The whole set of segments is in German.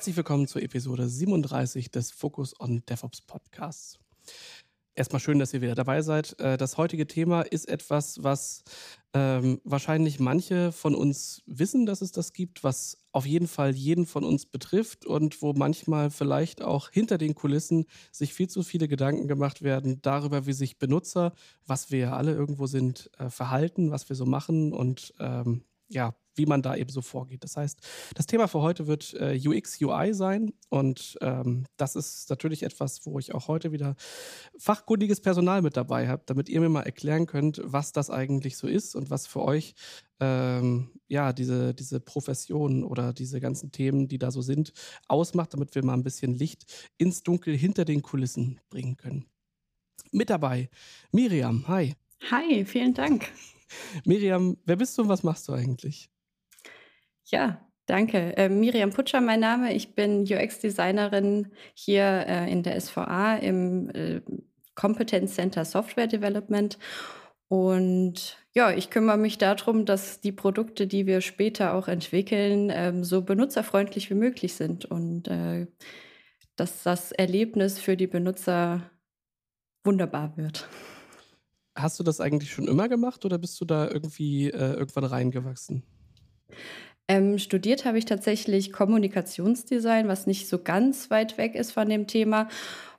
Herzlich willkommen zur Episode 37 des Focus on DevOps Podcasts. Erstmal schön, dass ihr wieder dabei seid. Äh, das heutige Thema ist etwas, was ähm, wahrscheinlich manche von uns wissen, dass es das gibt, was auf jeden Fall jeden von uns betrifft und wo manchmal vielleicht auch hinter den Kulissen sich viel zu viele Gedanken gemacht werden darüber, wie sich Benutzer, was wir ja alle irgendwo sind, äh, verhalten, was wir so machen und ähm, ja, wie man da eben so vorgeht. Das heißt, das Thema für heute wird äh, UX, UI sein und ähm, das ist natürlich etwas, wo ich auch heute wieder fachkundiges Personal mit dabei habe, damit ihr mir mal erklären könnt, was das eigentlich so ist und was für euch ähm, ja diese, diese Profession oder diese ganzen Themen, die da so sind, ausmacht, damit wir mal ein bisschen Licht ins Dunkel hinter den Kulissen bringen können. Mit dabei Miriam, hi. Hi, vielen Dank. Miriam, wer bist du und was machst du eigentlich? Ja, danke. Äh, Miriam Putscher, mein Name. Ich bin UX-Designerin hier äh, in der SVA im äh, Competence Center Software Development. Und ja, ich kümmere mich darum, dass die Produkte, die wir später auch entwickeln, ähm, so benutzerfreundlich wie möglich sind und äh, dass das Erlebnis für die Benutzer wunderbar wird. Hast du das eigentlich schon immer gemacht oder bist du da irgendwie äh, irgendwann reingewachsen? Ähm, studiert habe ich tatsächlich Kommunikationsdesign, was nicht so ganz weit weg ist von dem Thema.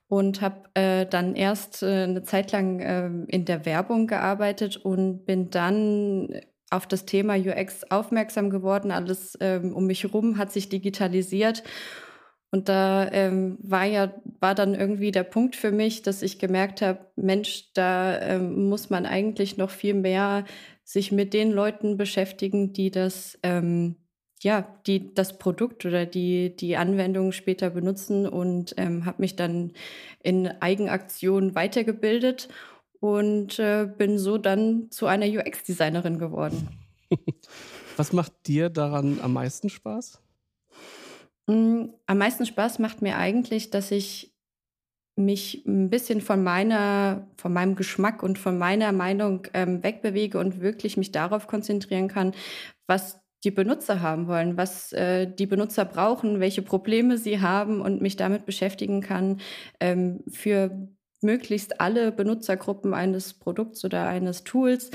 Und habe äh, dann erst äh, eine Zeit lang äh, in der Werbung gearbeitet und bin dann auf das Thema UX aufmerksam geworden. Alles ähm, um mich herum hat sich digitalisiert. Und da ähm, war ja, war dann irgendwie der Punkt für mich, dass ich gemerkt habe, Mensch, da ähm, muss man eigentlich noch viel mehr sich mit den Leuten beschäftigen, die das, ähm, ja, die das Produkt oder die, die Anwendung später benutzen und ähm, habe mich dann in Eigenaktion weitergebildet und äh, bin so dann zu einer UX-Designerin geworden. Was macht dir daran am meisten Spaß? Mm, am meisten Spaß macht mir eigentlich, dass ich mich ein bisschen von meiner, von meinem Geschmack und von meiner Meinung ähm, wegbewege und wirklich mich darauf konzentrieren kann, was die Benutzer haben wollen, was äh, die Benutzer brauchen, welche Probleme sie haben und mich damit beschäftigen kann, ähm, für möglichst alle Benutzergruppen eines Produkts oder eines Tools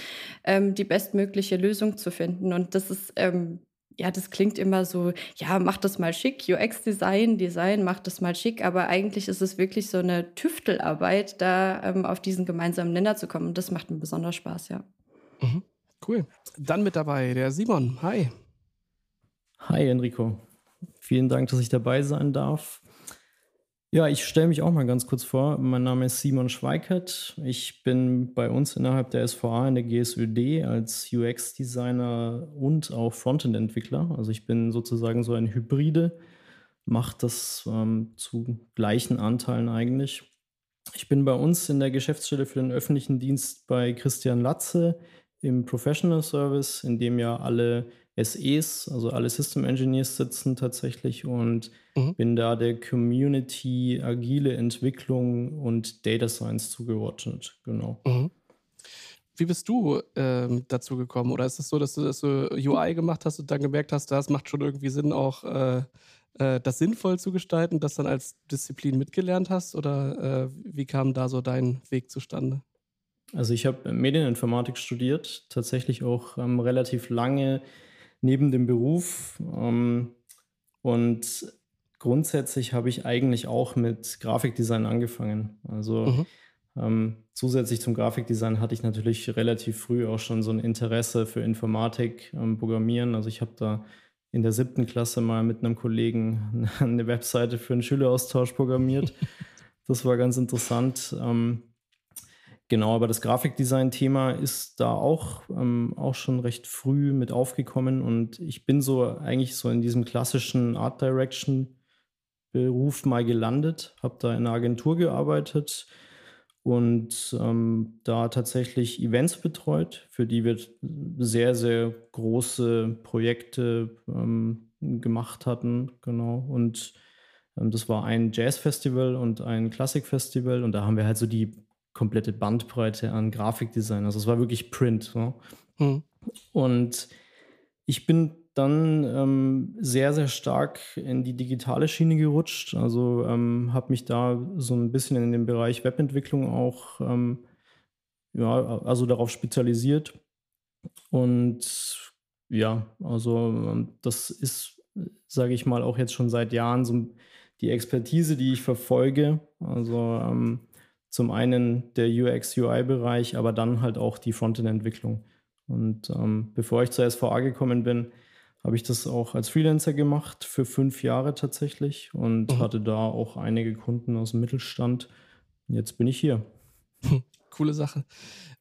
ähm, die bestmögliche Lösung zu finden. Und das ist ähm, ja, das klingt immer so, ja, mach das mal schick, UX-Design, Design, mach das mal schick, aber eigentlich ist es wirklich so eine Tüftelarbeit, da ähm, auf diesen gemeinsamen Nenner zu kommen. Und das macht mir besonders Spaß, ja. Mhm. Cool. Dann mit dabei der Simon. Hi. Hi, Enrico. Vielen Dank, dass ich dabei sein darf. Ja, ich stelle mich auch mal ganz kurz vor. Mein Name ist Simon Schweikert. Ich bin bei uns innerhalb der SVA in der GSÖD als UX-Designer und auch Frontend-Entwickler. Also ich bin sozusagen so ein Hybride, mache das ähm, zu gleichen Anteilen eigentlich. Ich bin bei uns in der Geschäftsstelle für den öffentlichen Dienst bei Christian Latze im Professional Service, in dem ja alle SEs, also alle System Engineers sitzen tatsächlich und mhm. bin da der Community agile Entwicklung und Data Science zugeordnet. Genau. Mhm. Wie bist du ähm, dazu gekommen? Oder ist es so, dass du das so UI gemacht hast und dann gemerkt hast, das macht schon irgendwie Sinn, auch äh, äh, das sinnvoll zu gestalten, das dann als Disziplin mitgelernt hast? Oder äh, wie kam da so dein Weg zustande? Also ich habe Medieninformatik studiert, tatsächlich auch ähm, relativ lange neben dem Beruf. Ähm, und grundsätzlich habe ich eigentlich auch mit Grafikdesign angefangen. Also mhm. ähm, zusätzlich zum Grafikdesign hatte ich natürlich relativ früh auch schon so ein Interesse für Informatik, ähm, Programmieren. Also ich habe da in der siebten Klasse mal mit einem Kollegen eine Webseite für einen Schüleraustausch programmiert. Das war ganz interessant. Ähm, Genau, aber das Grafikdesign-Thema ist da auch, ähm, auch schon recht früh mit aufgekommen und ich bin so eigentlich so in diesem klassischen Art Direction-Beruf mal gelandet, habe da in einer Agentur gearbeitet und ähm, da tatsächlich Events betreut, für die wir sehr, sehr große Projekte ähm, gemacht hatten. Genau. Und ähm, das war ein Jazz-Festival und ein Klassik-Festival und da haben wir halt so die komplette Bandbreite an Grafikdesign. Also es war wirklich Print. So. Hm. Und ich bin dann ähm, sehr, sehr stark in die digitale Schiene gerutscht. Also ähm, habe mich da so ein bisschen in den Bereich Webentwicklung auch ähm, ja, also darauf spezialisiert. Und ja, also ähm, das ist, sage ich mal, auch jetzt schon seit Jahren so die Expertise, die ich verfolge. Also ähm, zum einen der UX-UI-Bereich, aber dann halt auch die Frontend-Entwicklung. Und ähm, bevor ich zur SVA gekommen bin, habe ich das auch als Freelancer gemacht, für fünf Jahre tatsächlich und mhm. hatte da auch einige Kunden aus dem Mittelstand. Jetzt bin ich hier. Coole Sache.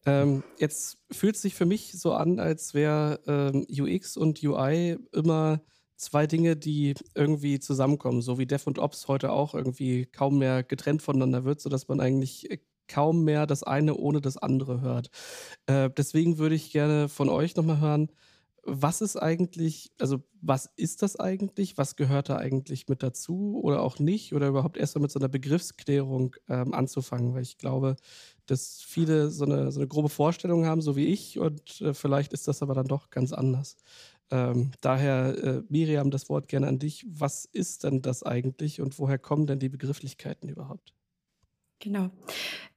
Ähm, jetzt fühlt es sich für mich so an, als wäre ähm, UX und UI immer zwei Dinge, die irgendwie zusammenkommen, so wie Dev und Ops heute auch irgendwie kaum mehr getrennt voneinander wird, sodass man eigentlich äh, kaum mehr das eine ohne das andere hört. Äh, deswegen würde ich gerne von euch nochmal hören, was ist eigentlich, also was ist das eigentlich? Was gehört da eigentlich mit dazu oder auch nicht? Oder überhaupt erst mal mit so einer Begriffsklärung ähm, anzufangen, weil ich glaube, dass viele so eine, so eine grobe Vorstellung haben, so wie ich, und äh, vielleicht ist das aber dann doch ganz anders. Ähm, daher, äh, Miriam, das Wort gerne an dich. Was ist denn das eigentlich und woher kommen denn die Begrifflichkeiten überhaupt? Genau.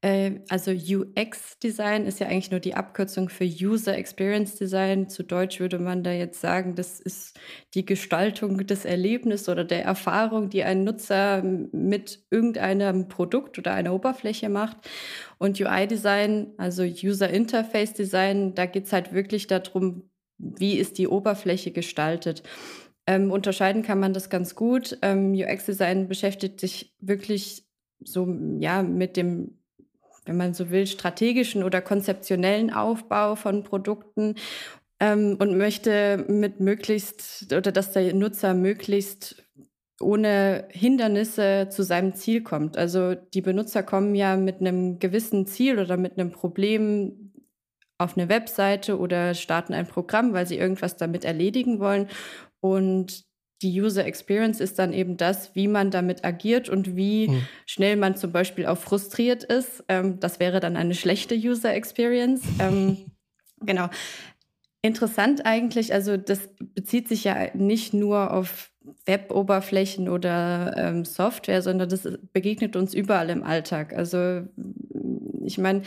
Äh, also UX-Design ist ja eigentlich nur die Abkürzung für User Experience Design. Zu Deutsch würde man da jetzt sagen, das ist die Gestaltung des Erlebnisses oder der Erfahrung, die ein Nutzer mit irgendeinem Produkt oder einer Oberfläche macht. Und UI-Design, also User Interface Design, da geht es halt wirklich darum, wie ist die Oberfläche gestaltet. Ähm, unterscheiden kann man das ganz gut. Ähm, UX-Design beschäftigt sich wirklich so, ja, mit dem, wenn man so will, strategischen oder konzeptionellen Aufbau von Produkten ähm, und möchte mit möglichst, oder dass der Nutzer möglichst ohne Hindernisse zu seinem Ziel kommt. Also die Benutzer kommen ja mit einem gewissen Ziel oder mit einem Problem auf eine Webseite oder starten ein Programm, weil sie irgendwas damit erledigen wollen. Und die User Experience ist dann eben das, wie man damit agiert und wie mhm. schnell man zum Beispiel auch frustriert ist. Ähm, das wäre dann eine schlechte User Experience. Ähm, genau. Interessant eigentlich, also das bezieht sich ja nicht nur auf Web-Oberflächen oder ähm, Software, sondern das begegnet uns überall im Alltag. Also ich meine,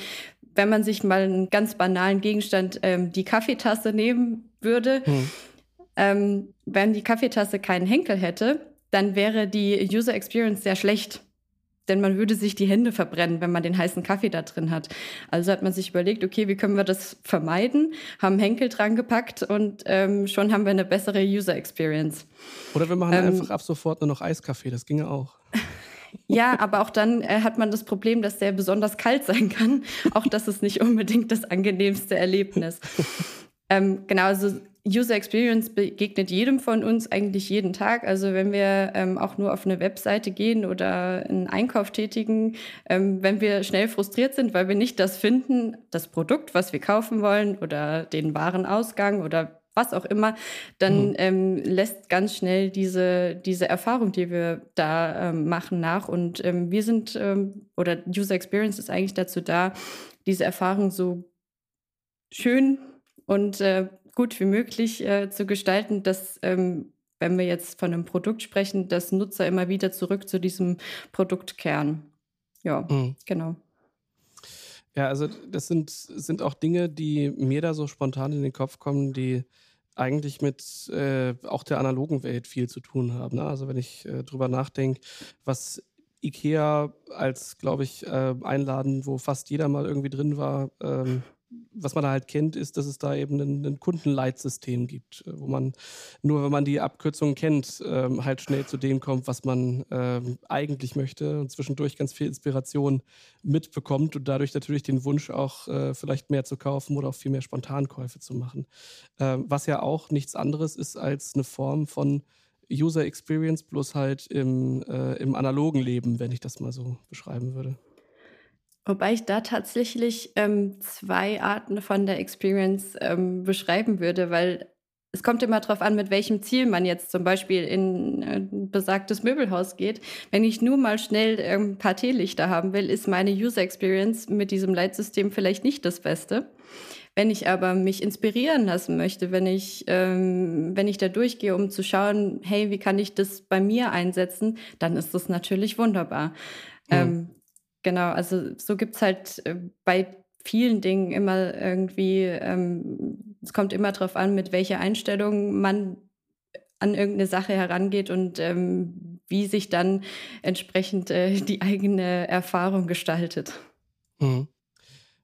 wenn man sich mal einen ganz banalen Gegenstand, ähm, die Kaffeetasse nehmen würde, mhm ähm, wenn die Kaffeetasse keinen Henkel hätte, dann wäre die User Experience sehr schlecht. Denn man würde sich die Hände verbrennen, wenn man den heißen Kaffee da drin hat. Also hat man sich überlegt, okay, wie können wir das vermeiden? Haben Henkel dran gepackt und ähm, schon haben wir eine bessere User Experience. Oder wir machen ähm, einfach ab sofort nur noch Eiskaffee, das ginge auch. Ja, aber auch dann äh, hat man das Problem, dass der besonders kalt sein kann. Auch das ist nicht unbedingt das angenehmste Erlebnis. ähm, genau, also User Experience begegnet jedem von uns eigentlich jeden Tag. Also wenn wir ähm, auch nur auf eine Webseite gehen oder einen Einkauf tätigen, ähm, wenn wir schnell frustriert sind, weil wir nicht das finden, das Produkt, was wir kaufen wollen oder den Warenausgang oder was auch immer, dann mhm. ähm, lässt ganz schnell diese, diese Erfahrung, die wir da ähm, machen, nach. Und ähm, wir sind, ähm, oder User Experience ist eigentlich dazu da, diese Erfahrung so schön und äh, gut wie möglich äh, zu gestalten, dass, ähm, wenn wir jetzt von einem Produkt sprechen, dass Nutzer immer wieder zurück zu diesem Produkt kehren. Ja, mhm. genau. Ja, also das sind, sind auch Dinge, die mir da so spontan in den Kopf kommen, die eigentlich mit äh, auch der analogen Welt viel zu tun haben. Ne? Also wenn ich äh, drüber nachdenke, was IKEA als, glaube ich, äh, Einladen, wo fast jeder mal irgendwie drin war, ähm, was man da halt kennt, ist, dass es da eben ein, ein Kundenleitsystem gibt, äh, wo man nur, wenn man die Abkürzungen kennt, ähm, halt schnell zu dem kommt, was man ähm, eigentlich möchte und zwischendurch ganz viel Inspiration mitbekommt und dadurch natürlich den Wunsch auch äh, vielleicht mehr zu kaufen oder auch viel mehr Spontankäufe zu machen. Ähm, was ja auch nichts anderes ist als eine Form von User Experience, bloß halt im, äh, im analogen Leben, wenn ich das mal so beschreiben würde. Wobei ich da tatsächlich ähm, zwei Arten von der Experience ähm, beschreiben würde, weil es kommt immer darauf an, mit welchem Ziel man jetzt zum Beispiel in ein besagtes Möbelhaus geht. Wenn ich nur mal schnell ähm, ein paar Teelichter haben will, ist meine User Experience mit diesem Leitsystem vielleicht nicht das Beste. Wenn ich aber mich inspirieren lassen möchte, wenn ich, ähm, wenn ich da durchgehe, um zu schauen, hey, wie kann ich das bei mir einsetzen, dann ist das natürlich wunderbar. Mhm. Ähm, genau, also so gibt es halt äh, bei vielen Dingen immer irgendwie, ähm, es kommt immer darauf an, mit welcher Einstellung man an irgendeine Sache herangeht und ähm, wie sich dann entsprechend äh, die eigene Erfahrung gestaltet. Mhm.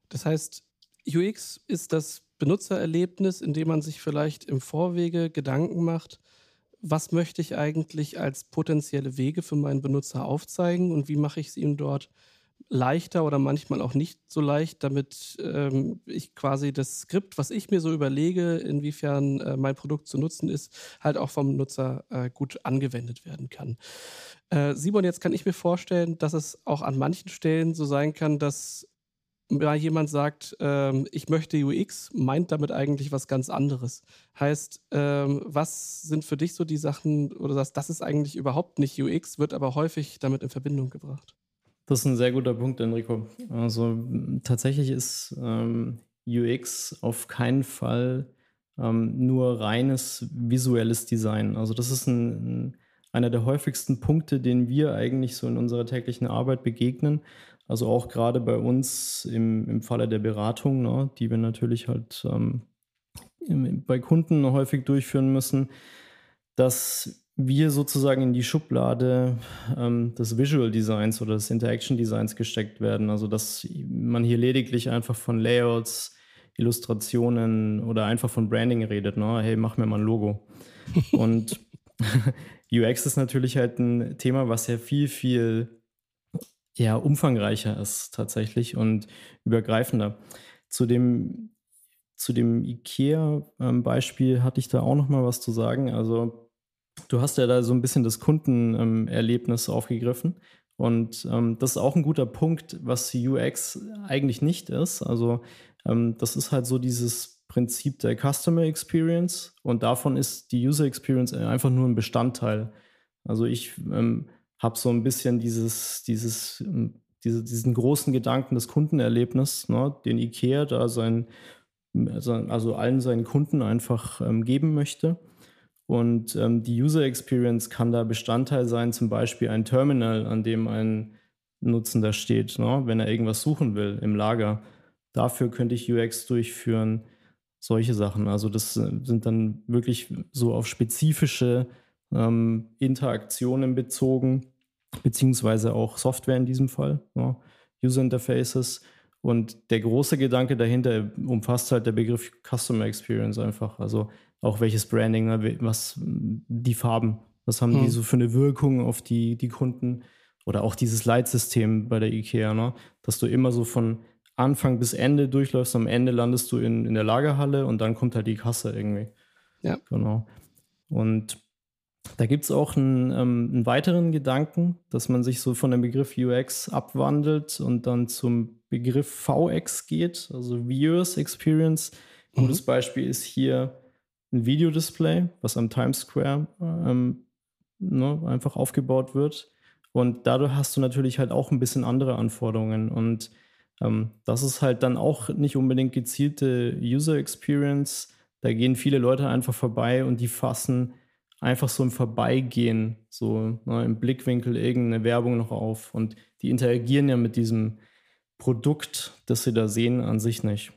Das heißt, UX ist das Benutzererlebnis, in dem man sich vielleicht im Vorwege Gedanken macht, was möchte ich eigentlich als potenzielle Wege für meinen Benutzer aufzeigen und wie mache ich es ihm dort leichter oder manchmal auch nicht so leicht, damit ähm, ich quasi das Skript, was ich mir so überlege, inwiefern äh, mein Produkt zu nutzen ist, halt auch vom Nutzer äh, gut angewendet werden kann. Äh, Simon, jetzt kann ich mir vorstellen, dass es auch an manchen Stellen so sein kann, dass mal jemand sagt, ähm, ich möchte UX, meint damit eigentlich was ganz anderes. Heißt, ähm, was sind für dich so die Sachen, oder sagst, das ist eigentlich überhaupt nicht UX, wird aber häufig damit in Verbindung gebracht? Das ist ein sehr guter Punkt, Enrico. Also tatsächlich ist ähm, UX auf keinen Fall ähm, nur reines visuelles Design. Also das ist ein, ein, einer der häufigsten Punkte, den wir eigentlich so in unserer täglichen Arbeit begegnen. Also auch gerade bei uns im, im Falle der Beratung, ne, die wir natürlich halt ähm, bei Kunden häufig durchführen müssen, dass wir sozusagen in die Schublade ähm, des Visual Designs oder des Interaction Designs gesteckt werden. Also dass man hier lediglich einfach von Layouts, Illustrationen oder einfach von Branding redet. Ne? Hey, mach mir mal ein Logo. Und UX ist natürlich halt ein Thema, was ja viel, viel ja, umfangreicher ist tatsächlich und übergreifender. Zu dem, zu dem IKEA-Beispiel ähm, hatte ich da auch noch mal was zu sagen. Also Du hast ja da so ein bisschen das Kundenerlebnis aufgegriffen. Und ähm, das ist auch ein guter Punkt, was UX eigentlich nicht ist. Also ähm, das ist halt so dieses Prinzip der Customer Experience und davon ist die User Experience einfach nur ein Bestandteil. Also ich ähm, habe so ein bisschen dieses, dieses, ähm, diese, diesen großen Gedanken des Kundenerlebnisses, ne, den IKEA da sein, also, also allen seinen Kunden einfach ähm, geben möchte. Und ähm, die User Experience kann da Bestandteil sein, zum Beispiel ein Terminal, an dem ein Nutzender steht, ne? wenn er irgendwas suchen will im Lager. Dafür könnte ich UX durchführen, solche Sachen. Also das äh, sind dann wirklich so auf spezifische ähm, Interaktionen bezogen, beziehungsweise auch Software in diesem Fall, ne? User Interfaces. Und der große Gedanke dahinter umfasst halt der Begriff Customer Experience einfach. Also auch welches Branding, ne, was die Farben, was haben hm. die so für eine Wirkung auf die, die Kunden oder auch dieses Leitsystem bei der IKEA, ne, dass du immer so von Anfang bis Ende durchläufst, am Ende landest du in, in der Lagerhalle und dann kommt halt die Kasse irgendwie. Ja. Genau. Und da gibt es auch einen, ähm, einen, weiteren Gedanken, dass man sich so von dem Begriff UX abwandelt und dann zum Begriff VX geht, also Viewers Experience. Ein mhm. gutes Beispiel ist hier ein Videodisplay, was am Times Square ähm, ne, einfach aufgebaut wird. Und dadurch hast du natürlich halt auch ein bisschen andere Anforderungen. Und ähm, das ist halt dann auch nicht unbedingt gezielte User Experience. Da gehen viele Leute einfach vorbei und die fassen einfach so im Vorbeigehen, so ne, im Blickwinkel irgendeine Werbung noch auf. Und die interagieren ja mit diesem Produkt, das sie da sehen, an sich nicht.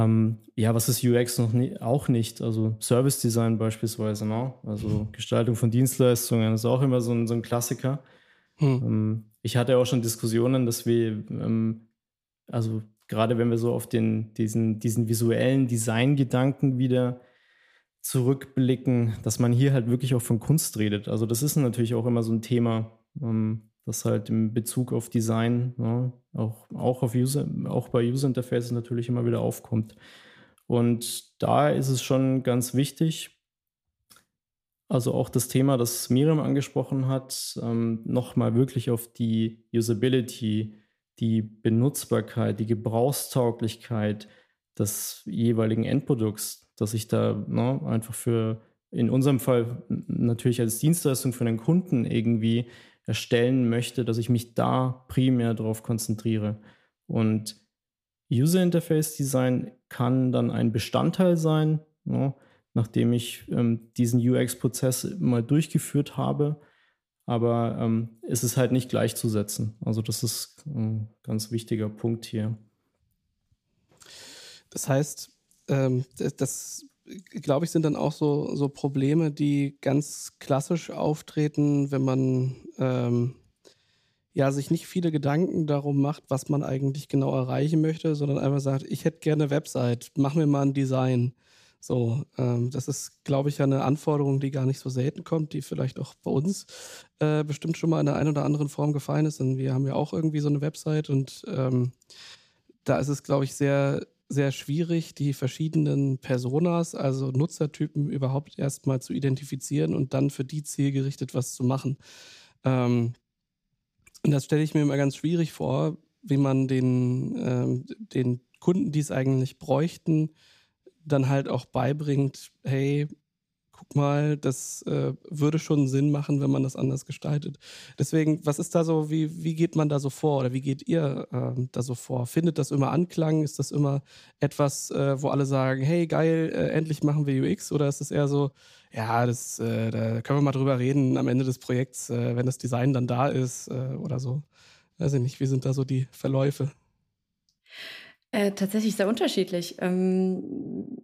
Ähm, ja, was ist UX noch nie, auch nicht? Also Service Design beispielsweise, ne? also Gestaltung von Dienstleistungen ist auch immer so ein, so ein Klassiker. Hm. Ähm, ich hatte auch schon Diskussionen, dass wir, ähm, also gerade wenn wir so auf den, diesen, diesen visuellen Design-Gedanken wieder zurückblicken, dass man hier halt wirklich auch von Kunst redet. Also das ist natürlich auch immer so ein Thema. Ähm, das halt im Bezug auf Design, ja, ne, auch, auch, auf User, auch bei User Interfaces natürlich immer wieder aufkommt. Und da ist es schon ganz wichtig, also auch das Thema, das Miriam angesprochen hat, ähm, nochmal wirklich auf die Usability, die Benutzbarkeit, die Gebrauchstauglichkeit des jeweiligen Endprodukts, dass ich da ne, einfach für, in unserem Fall natürlich als Dienstleistung für den Kunden irgendwie erstellen möchte, dass ich mich da primär darauf konzentriere. Und User Interface Design kann dann ein Bestandteil sein, ja, ne, nachdem ich ähm, diesen UX-Prozess mal durchgeführt habe. Aber ähm, es ist halt nicht gleichzusetzen. Also das ist ein ganz wichtiger Punkt hier. Das heißt, ähm, das glaube ich, sind dann auch so, so Probleme, die ganz klassisch auftreten, wenn man ähm, ja sich nicht viele Gedanken darum macht, was man eigentlich genau erreichen möchte, sondern einfach sagt, ich hätte gerne eine Website, mach mir mal ein Design. So, ähm, das ist, glaube ich, eine Anforderung, die gar nicht so selten kommt, die vielleicht auch bei uns äh, bestimmt schon mal in der einen oder anderen Form gefallen ist. Und wir haben ja auch irgendwie so eine Website und ähm, da ist es, glaube ich, sehr sehr schwierig, die verschiedenen Personas, also Nutzertypen überhaupt erstmal zu identifizieren und dann für die zielgerichtet was zu machen. Ähm, und das stelle ich mir immer ganz schwierig vor, wie man den, ähm, den Kunden, die es eigentlich bräuchten, dann halt auch beibringt, hey, guck mal, das äh, würde schon Sinn machen, wenn man das anders gestaltet. Deswegen, was ist da so, wie, wie geht man da so vor oder wie geht ihr äh, da so vor? Findet das immer Anklang? Ist das immer etwas, äh, wo alle sagen, hey, geil, äh, endlich machen wir UX? Oder ist es eher so, ja, das, äh, da können wir mal drüber reden am Ende des Projekts, äh, wenn das Design dann da ist oder so? Weiß ich nicht, wie sind da so die Verläufe? tatsächlich sehr unterschiedlich. Ähm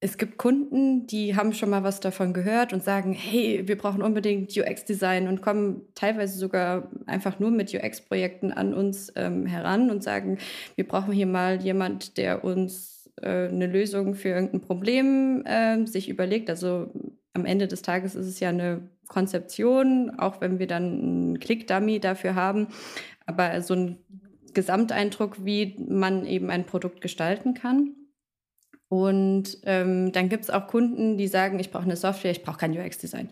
es gibt Kunden, die haben schon mal was davon gehört und sagen, hey, wir brauchen unbedingt UX-Design und kommen teilweise sogar einfach nur mit UX-Projekten an uns ähm, heran und sagen, wir brauchen hier mal jemand, der uns äh, eine Lösung für irgendein Problem äh, sich überlegt. Also am Ende des Tages ist es ja eine Konzeption, auch wenn wir dann einen Click-Dummy dafür haben. Aber so ein Gesamteindruck, wie man eben ein Produkt gestalten kann. Und ähm, dann gibt es auch Kunden, die sagen, ich brauche eine Software, ich brauche kein UX-Design.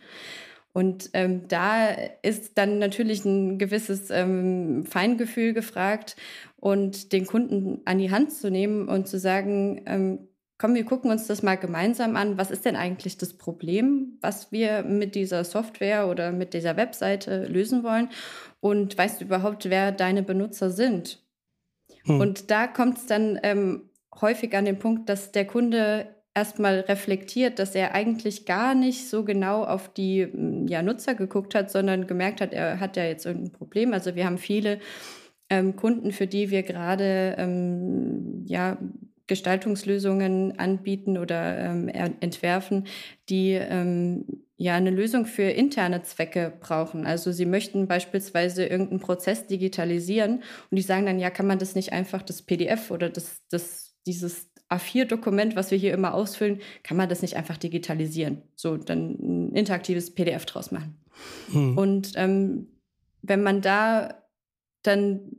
Und ähm, da ist dann natürlich ein gewisses ähm, Feingefühl gefragt und den Kunden an die Hand zu nehmen und zu sagen, ähm, komm, wir gucken uns das mal gemeinsam an. Was ist denn eigentlich das Problem, was wir mit dieser Software oder mit dieser Webseite lösen wollen? Und weißt du überhaupt, wer deine Benutzer sind? Hm. Und da kommt es dann ähm, häufig an den Punkt, dass der Kunde erstmal reflektiert, dass er eigentlich gar nicht so genau auf die mm, ja, Nutzer geguckt hat, sondern gemerkt hat, er hat ja jetzt irgendein Problem. Also wir haben viele ähm, Kunden, für die wir gerade ähm, ja, Gestaltungslösungen anbieten oder ähm, entwerfen, die ähm, ja eine Lösung für interne Zwecke brauchen. Also sie möchten beispielsweise irgendeinen Prozess digitalisieren und die sagen dann, ja, kann man das nicht einfach das PDF oder das, das dieses A4-Dokument, was wir hier immer ausfüllen, kann man das nicht einfach digitalisieren. So, dann ein interaktives PDF draus machen. Hm. Und ähm, wenn man da dann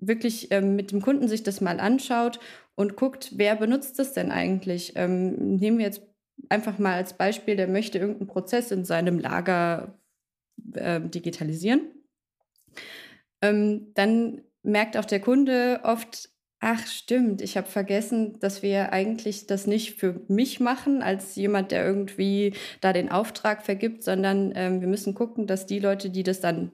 wirklich ähm, mit dem Kunden sich das mal anschaut und guckt, wer benutzt das denn eigentlich? Ähm, nehmen wir jetzt einfach mal als Beispiel, der möchte irgendeinen Prozess in seinem Lager äh, digitalisieren. Ähm, dann merkt auch der Kunde oft, Ach, stimmt. Ich habe vergessen, dass wir eigentlich das nicht für mich machen, als jemand, der irgendwie da den Auftrag vergibt, sondern ähm, wir müssen gucken, dass die Leute, die das dann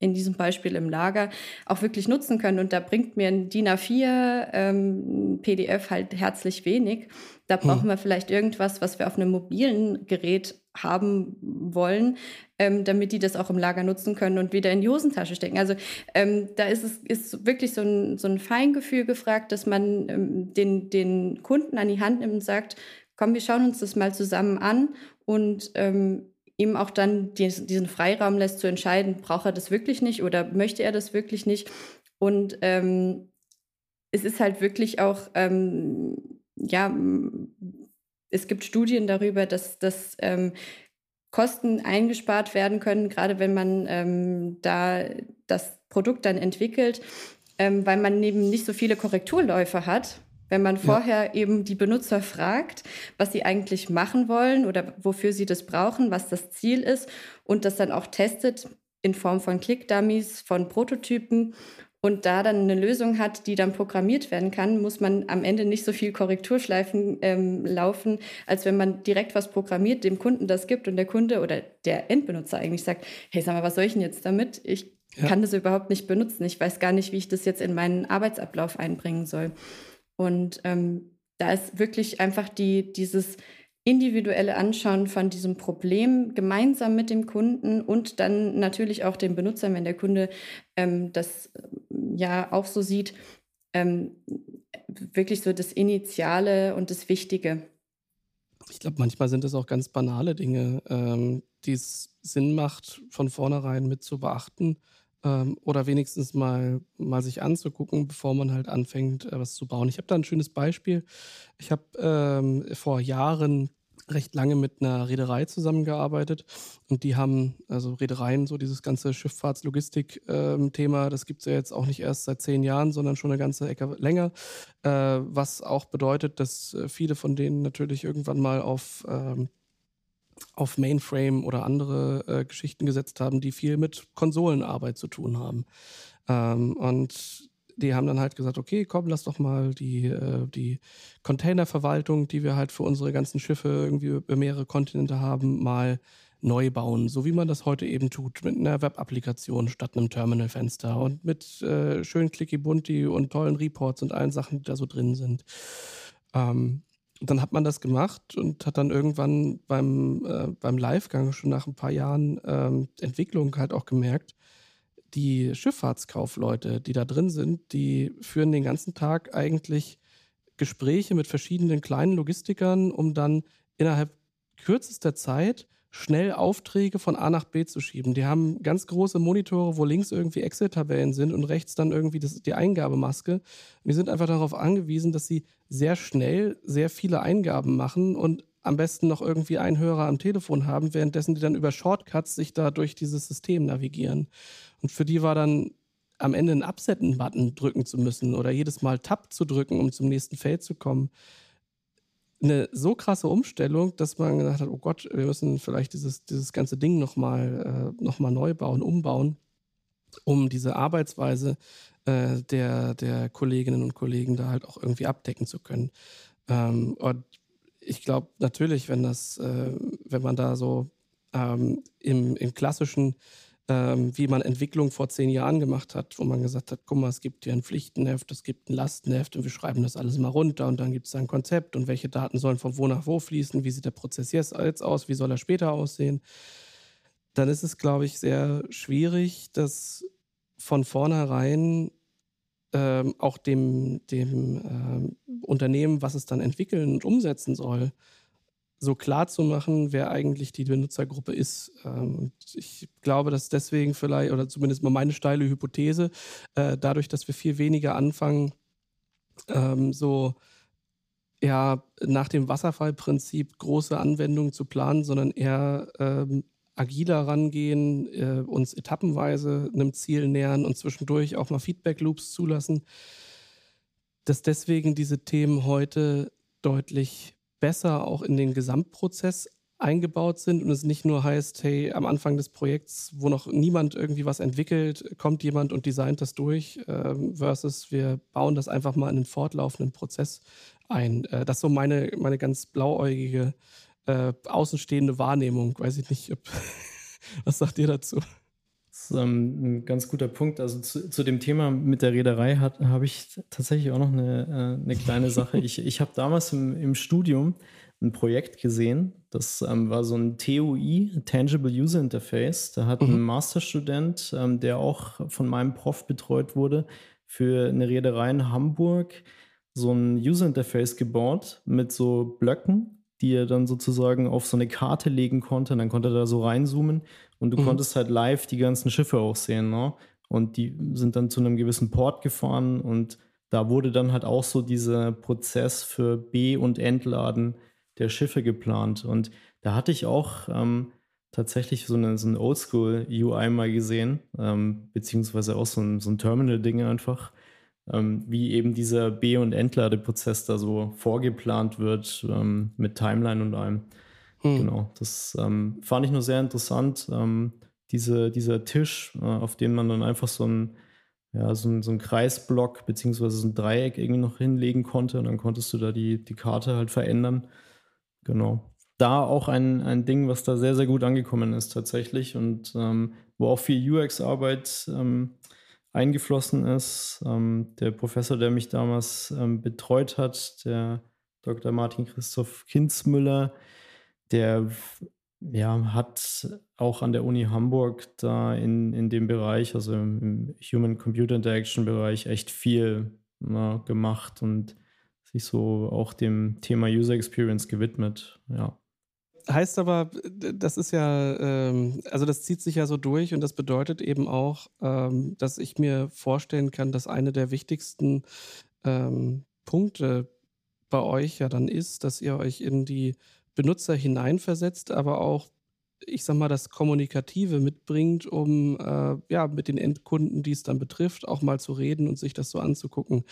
in diesem Beispiel im Lager auch wirklich nutzen können. Und da bringt mir ein DIN A4 ähm, PDF halt herzlich wenig. Da brauchen hm. wir vielleicht irgendwas, was wir auf einem mobilen Gerät haben wollen, ähm, damit die das auch im Lager nutzen können und wieder in die Hosentasche stecken. Also ähm, da ist es ist wirklich so ein, so ein Feingefühl gefragt, dass man ähm, den, den Kunden an die Hand nimmt und sagt, komm, wir schauen uns das mal zusammen an und ähm, ihm auch dann diesen Freiraum lässt zu entscheiden, braucht er das wirklich nicht oder möchte er das wirklich nicht. Und ähm, es ist halt wirklich auch, ähm, ja, es gibt Studien darüber, dass, dass ähm, Kosten eingespart werden können, gerade wenn man ähm, da das Produkt dann entwickelt, ähm, weil man eben nicht so viele Korrekturläufe hat wenn man vorher ja. eben die Benutzer fragt, was sie eigentlich machen wollen oder wofür sie das brauchen, was das Ziel ist und das dann auch testet in Form von Click-Dummies, von Prototypen und da dann eine Lösung hat, die dann programmiert werden kann, muss man am Ende nicht so viel Korrekturschleifen ähm, laufen, als wenn man direkt was programmiert, dem Kunden das gibt und der Kunde oder der Endbenutzer eigentlich sagt, hey, sag mal, was soll ich denn jetzt damit? Ich ja. kann das überhaupt nicht benutzen. Ich weiß gar nicht, wie ich das jetzt in meinen Arbeitsablauf einbringen soll. Und ähm, da ist wirklich einfach die, dieses individuelle Anschauen von diesem Problem gemeinsam mit dem Kunden und dann natürlich auch dem Benutzer, wenn der Kunde ähm, das ja auch so sieht, ähm, wirklich so das Initiale und das Wichtige. Ich glaube, manchmal sind es auch ganz banale Dinge, ähm, die es Sinn macht, von vornherein mit zu beachten ähm, oder wenigstens mal, mal sich anzugucken, bevor man halt anfängt, äh, was zu bauen. Ich habe da ein schönes Beispiel. Ich habe ähm, vor Jahren recht lange mit einer Reederei zusammengearbeitet und die haben, also Reedereien, so dieses ganze Schifffahrtslogistik-Thema, ähm, das gibt es ja jetzt auch nicht erst seit zehn Jahren, sondern schon eine ganze Ecke länger, äh, was auch bedeutet, dass äh, viele von denen natürlich irgendwann mal auf ähm, auf Mainframe oder andere äh, Geschichten gesetzt haben, die viel mit Konsolenarbeit zu tun haben. Ähm, und die haben dann halt gesagt, okay, komm, lass doch mal die, äh, die Containerverwaltung, die wir halt für unsere ganzen Schiffe irgendwie über mehrere Kontinente haben, mal neu bauen, so wie man das heute eben tut, mit einer Web-Applikation statt einem Terminalfenster und mit äh, schön clicky bunti und tollen Reports und allen Sachen, die da so drin sind. Ähm, dann hat man das gemacht und hat dann irgendwann beim, äh, beim Livegang schon nach ein paar Jahren ähm, Entwicklung halt auch gemerkt, die Schifffahrtskaufleute, die da drin sind, die führen den ganzen Tag eigentlich Gespräche mit verschiedenen kleinen Logistikern, um dann innerhalb kürzester Zeit schnell Aufträge von A nach B zu schieben. Die haben ganz große Monitore, wo links irgendwie Excel-Tabellen sind und rechts dann irgendwie das, die Eingabemaske. Und die sind einfach darauf angewiesen, dass sie sehr schnell sehr viele Eingaben machen und am besten noch irgendwie einen Hörer am Telefon haben, währenddessen die dann über Shortcuts sich da durch dieses System navigieren. Und für die war dann am Ende einen Absetten-Button drücken zu müssen oder jedes Mal Tab zu drücken, um zum nächsten Feld zu kommen. Eine so krasse Umstellung, dass man gedacht hat, oh Gott, wir müssen vielleicht dieses, dieses ganze Ding nochmal äh, noch neu bauen, umbauen, um diese Arbeitsweise äh, der, der Kolleginnen und Kollegen da halt auch irgendwie abdecken zu können. Ähm, und ich glaube natürlich, wenn das, äh, wenn man da so ähm, im, im klassischen ähm, wie man Entwicklung vor zehn Jahren gemacht hat, wo man gesagt hat, guck mal, es gibt hier ein Pflichtenheft, es gibt ein Lastenheft und wir schreiben das alles mal runter und dann gibt es ein Konzept und welche Daten sollen von wo nach wo fließen, wie sieht der Prozess jetzt aus, wie soll er später aussehen. Dann ist es, glaube ich, sehr schwierig, das von vornherein ähm, auch dem, dem ähm, Unternehmen, was es dann entwickeln und umsetzen soll, so klar zu machen, wer eigentlich die Benutzergruppe ist. Ähm, ich glaube, dass deswegen vielleicht, oder zumindest mal meine steile Hypothese, äh, dadurch, dass wir viel weniger anfangen, ähm, so ja, nach dem Wasserfallprinzip große Anwendungen zu planen, sondern eher ähm, agiler rangehen, äh, uns etappenweise einem Ziel nähern und zwischendurch auch mal Feedback-Loops zulassen, dass deswegen diese Themen heute deutlich besser auch in den Gesamtprozess eingebaut sind und es nicht nur heißt, hey, am Anfang des Projekts, wo noch niemand irgendwie was entwickelt, kommt jemand und designt das durch, äh, versus wir bauen das einfach mal in den fortlaufenden Prozess ein. Äh, das ist so meine, meine ganz blauäugige, äh, außenstehende Wahrnehmung. Weiß ich nicht, ob, was sagt ihr dazu? Ist ähm, ein ganz guter Punkt. Also zu, zu dem Thema mit der Reederei habe ich tatsächlich auch noch eine, äh, eine kleine Sache. Ich, ich habe damals im, im Studium ein Projekt gesehen. Das ähm, war so ein TUI, Tangible User Interface. Da hat mhm. ein Masterstudent, ähm, der auch von meinem Prof betreut wurde, für eine Reederei in Hamburg so ein User Interface gebaut mit so Blöcken, die er dann sozusagen auf so eine Karte legen konnte. Und dann konnte er da so reinzoomen und du mhm. konntest halt live die ganzen Schiffe auch sehen. Ne? Und die sind dann zu einem gewissen Port gefahren und da wurde dann halt auch so dieser Prozess für B- und Entladen der Schiffe geplant. Und da hatte ich auch ähm, tatsächlich so eine, so eine Oldschool-UI mal gesehen, ähm, beziehungsweise auch so ein, so ein Terminal-Ding einfach ähm, wie eben dieser B- und Entladeprozess da so vorgeplant wird ähm, mit Timeline und allem. Hm. Genau, das ähm, fand ich nur sehr interessant. Ähm, diese, dieser Tisch, äh, auf dem man dann einfach so ein ja, so ein, so ein Kreisblock beziehungsweise so ein Dreieck irgendwie noch hinlegen konnte und dann konntest du da die, die Karte halt verändern. Genau. Da auch ein, ein Ding, was da sehr, sehr gut angekommen ist tatsächlich und ähm, wo auch viel UX-Arbeit ähm, eingeflossen ist. Ähm, der Professor, der mich damals ähm, betreut hat, der Dr. Martin Christoph Kinzmüller, der ja, hat auch an der Uni Hamburg da in, in dem Bereich, also im Human-Computer Interaction-Bereich, echt viel na, gemacht und sich so auch dem Thema User Experience gewidmet. Ja. Heißt aber, das ist ja, ähm, also das zieht sich ja so durch und das bedeutet eben auch, ähm, dass ich mir vorstellen kann, dass eine der wichtigsten ähm, Punkte bei euch ja dann ist, dass ihr euch in die Benutzer hineinversetzt, aber auch ich sag mal, das Kommunikative mitbringt, um äh, ja mit den Endkunden, die es dann betrifft, auch mal zu reden und sich das so anzugucken.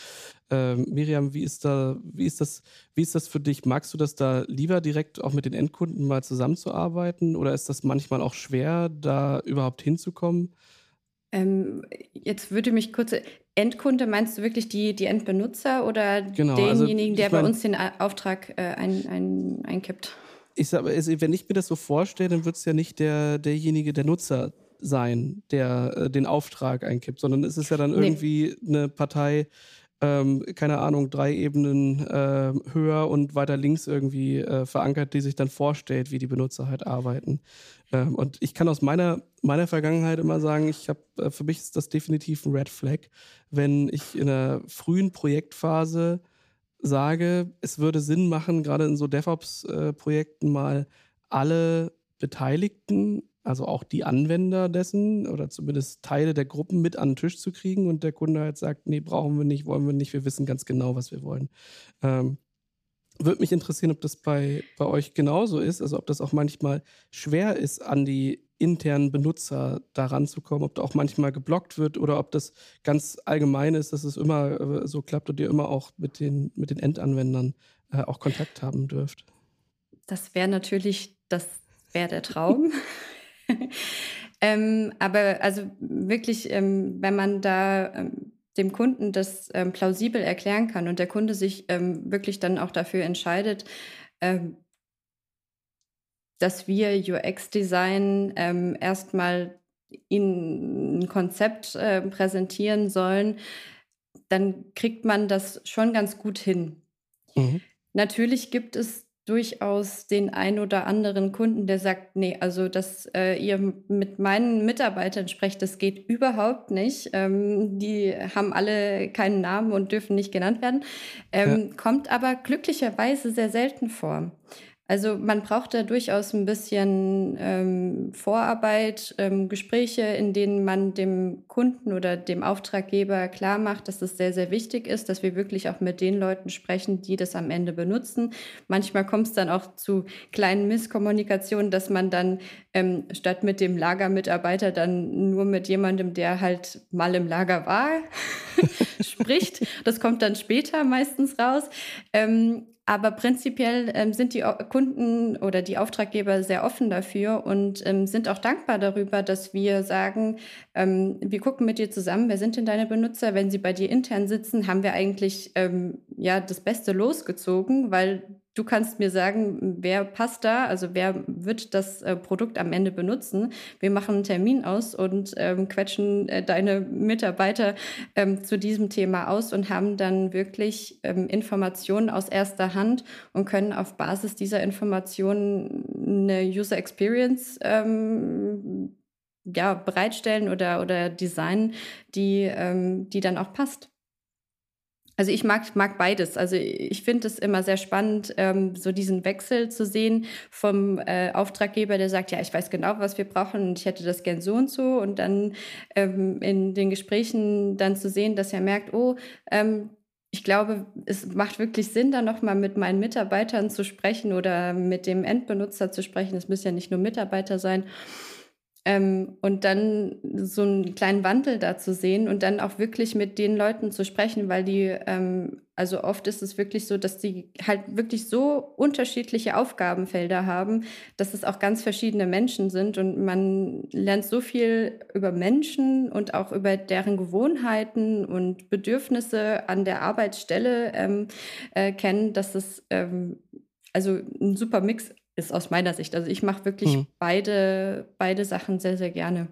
Ähm, Miriam, wie ist da, wie ist das, wie ist das für dich? Magst du das da lieber direkt auch mit den Endkunden mal zusammenzuarbeiten oder ist das manchmal auch schwer, da überhaupt hinzukommen? Ähm, jetzt würde mich kurz. Endkunde, meinst du wirklich die, die Endbenutzer oder genau, also denjenigen, also der mein, bei uns den Auftrag äh, ein, ein, einkippt? Ich sag, wenn ich mir das so vorstelle, dann wird es ja nicht der, derjenige, der Nutzer sein, der äh, den Auftrag einkippt, sondern es ist ja dann irgendwie nee. eine Partei, ähm, keine Ahnung, drei Ebenen äh, höher und weiter links irgendwie äh, verankert, die sich dann vorstellt, wie die Benutzer halt arbeiten. Ähm, und ich kann aus meiner, meiner Vergangenheit immer sagen, ich habe, äh, für mich ist das definitiv ein Red Flag, wenn ich in einer frühen Projektphase sage, es würde Sinn machen, gerade in so DevOps-Projekten mal alle Beteiligten, also auch die Anwender dessen oder zumindest Teile der Gruppen mit an den Tisch zu kriegen und der Kunde halt sagt, nee, brauchen wir nicht, wollen wir nicht, wir wissen ganz genau, was wir wollen. Ähm, würde mich interessieren, ob das bei, bei euch genauso ist, also ob das auch manchmal schwer ist, an die internen Benutzer da ranzukommen, ob da auch manchmal geblockt wird oder ob das ganz allgemein ist, dass es immer äh, so klappt und ihr immer auch mit den, mit den Endanwendern äh, auch Kontakt haben dürft. Das wäre natürlich, das wäre der Traum. ähm, aber also wirklich, ähm, wenn man da ähm, dem Kunden das ähm, plausibel erklären kann und der Kunde sich ähm, wirklich dann auch dafür entscheidet, ähm, dass wir UX-Design ähm, erstmal ihnen ein Konzept äh, präsentieren sollen, dann kriegt man das schon ganz gut hin. Mhm. Natürlich gibt es durchaus den ein oder anderen Kunden, der sagt, nee, also dass äh, ihr mit meinen Mitarbeitern sprecht, das geht überhaupt nicht. Ähm, die haben alle keinen Namen und dürfen nicht genannt werden. Ähm, ja. Kommt aber glücklicherweise sehr selten vor. Also man braucht da durchaus ein bisschen ähm, Vorarbeit, ähm, Gespräche, in denen man dem Kunden oder dem Auftraggeber klar macht, dass es sehr, sehr wichtig ist, dass wir wirklich auch mit den Leuten sprechen, die das am Ende benutzen. Manchmal kommt es dann auch zu kleinen Misskommunikationen, dass man dann ähm, statt mit dem Lagermitarbeiter dann nur mit jemandem, der halt mal im Lager war, spricht. Das kommt dann später meistens raus. Ähm, aber prinzipiell ähm, sind die Kunden oder die Auftraggeber sehr offen dafür und ähm, sind auch dankbar darüber, dass wir sagen, ähm, wir gucken mit dir zusammen, wer sind denn deine Benutzer? Wenn sie bei dir intern sitzen, haben wir eigentlich ähm, ja das Beste losgezogen, weil du kannst mir sagen, wer passt da, also wer wird das äh, Produkt am Ende benutzen. Wir machen einen Termin aus und ähm, quetschen äh, deine Mitarbeiter ähm, zu diesem Thema aus und haben dann wirklich ähm, Informationen aus erster Hand und können auf Basis dieser Informationen eine User Experience ähm, ja, bereitstellen oder, oder designen, die, ähm, die dann auch passt. Also ich mag, mag beides. Also ich finde es immer sehr spannend, ähm, so diesen Wechsel zu sehen vom äh, Auftraggeber, der sagt, ja, ich weiß genau, was wir brauchen und ich hätte das gern so und so. Und dann ähm, in den Gesprächen dann zu sehen, dass er merkt, oh, ähm, ich glaube, es macht wirklich Sinn, da nochmal mit meinen Mitarbeitern zu sprechen oder mit dem Endbenutzer zu sprechen. Es müssen ja nicht nur Mitarbeiter sein. Ähm, und dann so einen kleinen Wandel da zu sehen und dann auch wirklich mit den Leuten zu sprechen, weil die, ähm, also oft ist es wirklich so, dass die halt wirklich so unterschiedliche Aufgabenfelder haben, dass es auch ganz verschiedene Menschen sind und man lernt so viel über Menschen und auch über deren Gewohnheiten und Bedürfnisse an der Arbeitsstelle ähm, äh, kennen, dass es ähm, also ein super Mix ist aus meiner Sicht. Also ich mache wirklich mhm. beide, beide Sachen sehr, sehr gerne.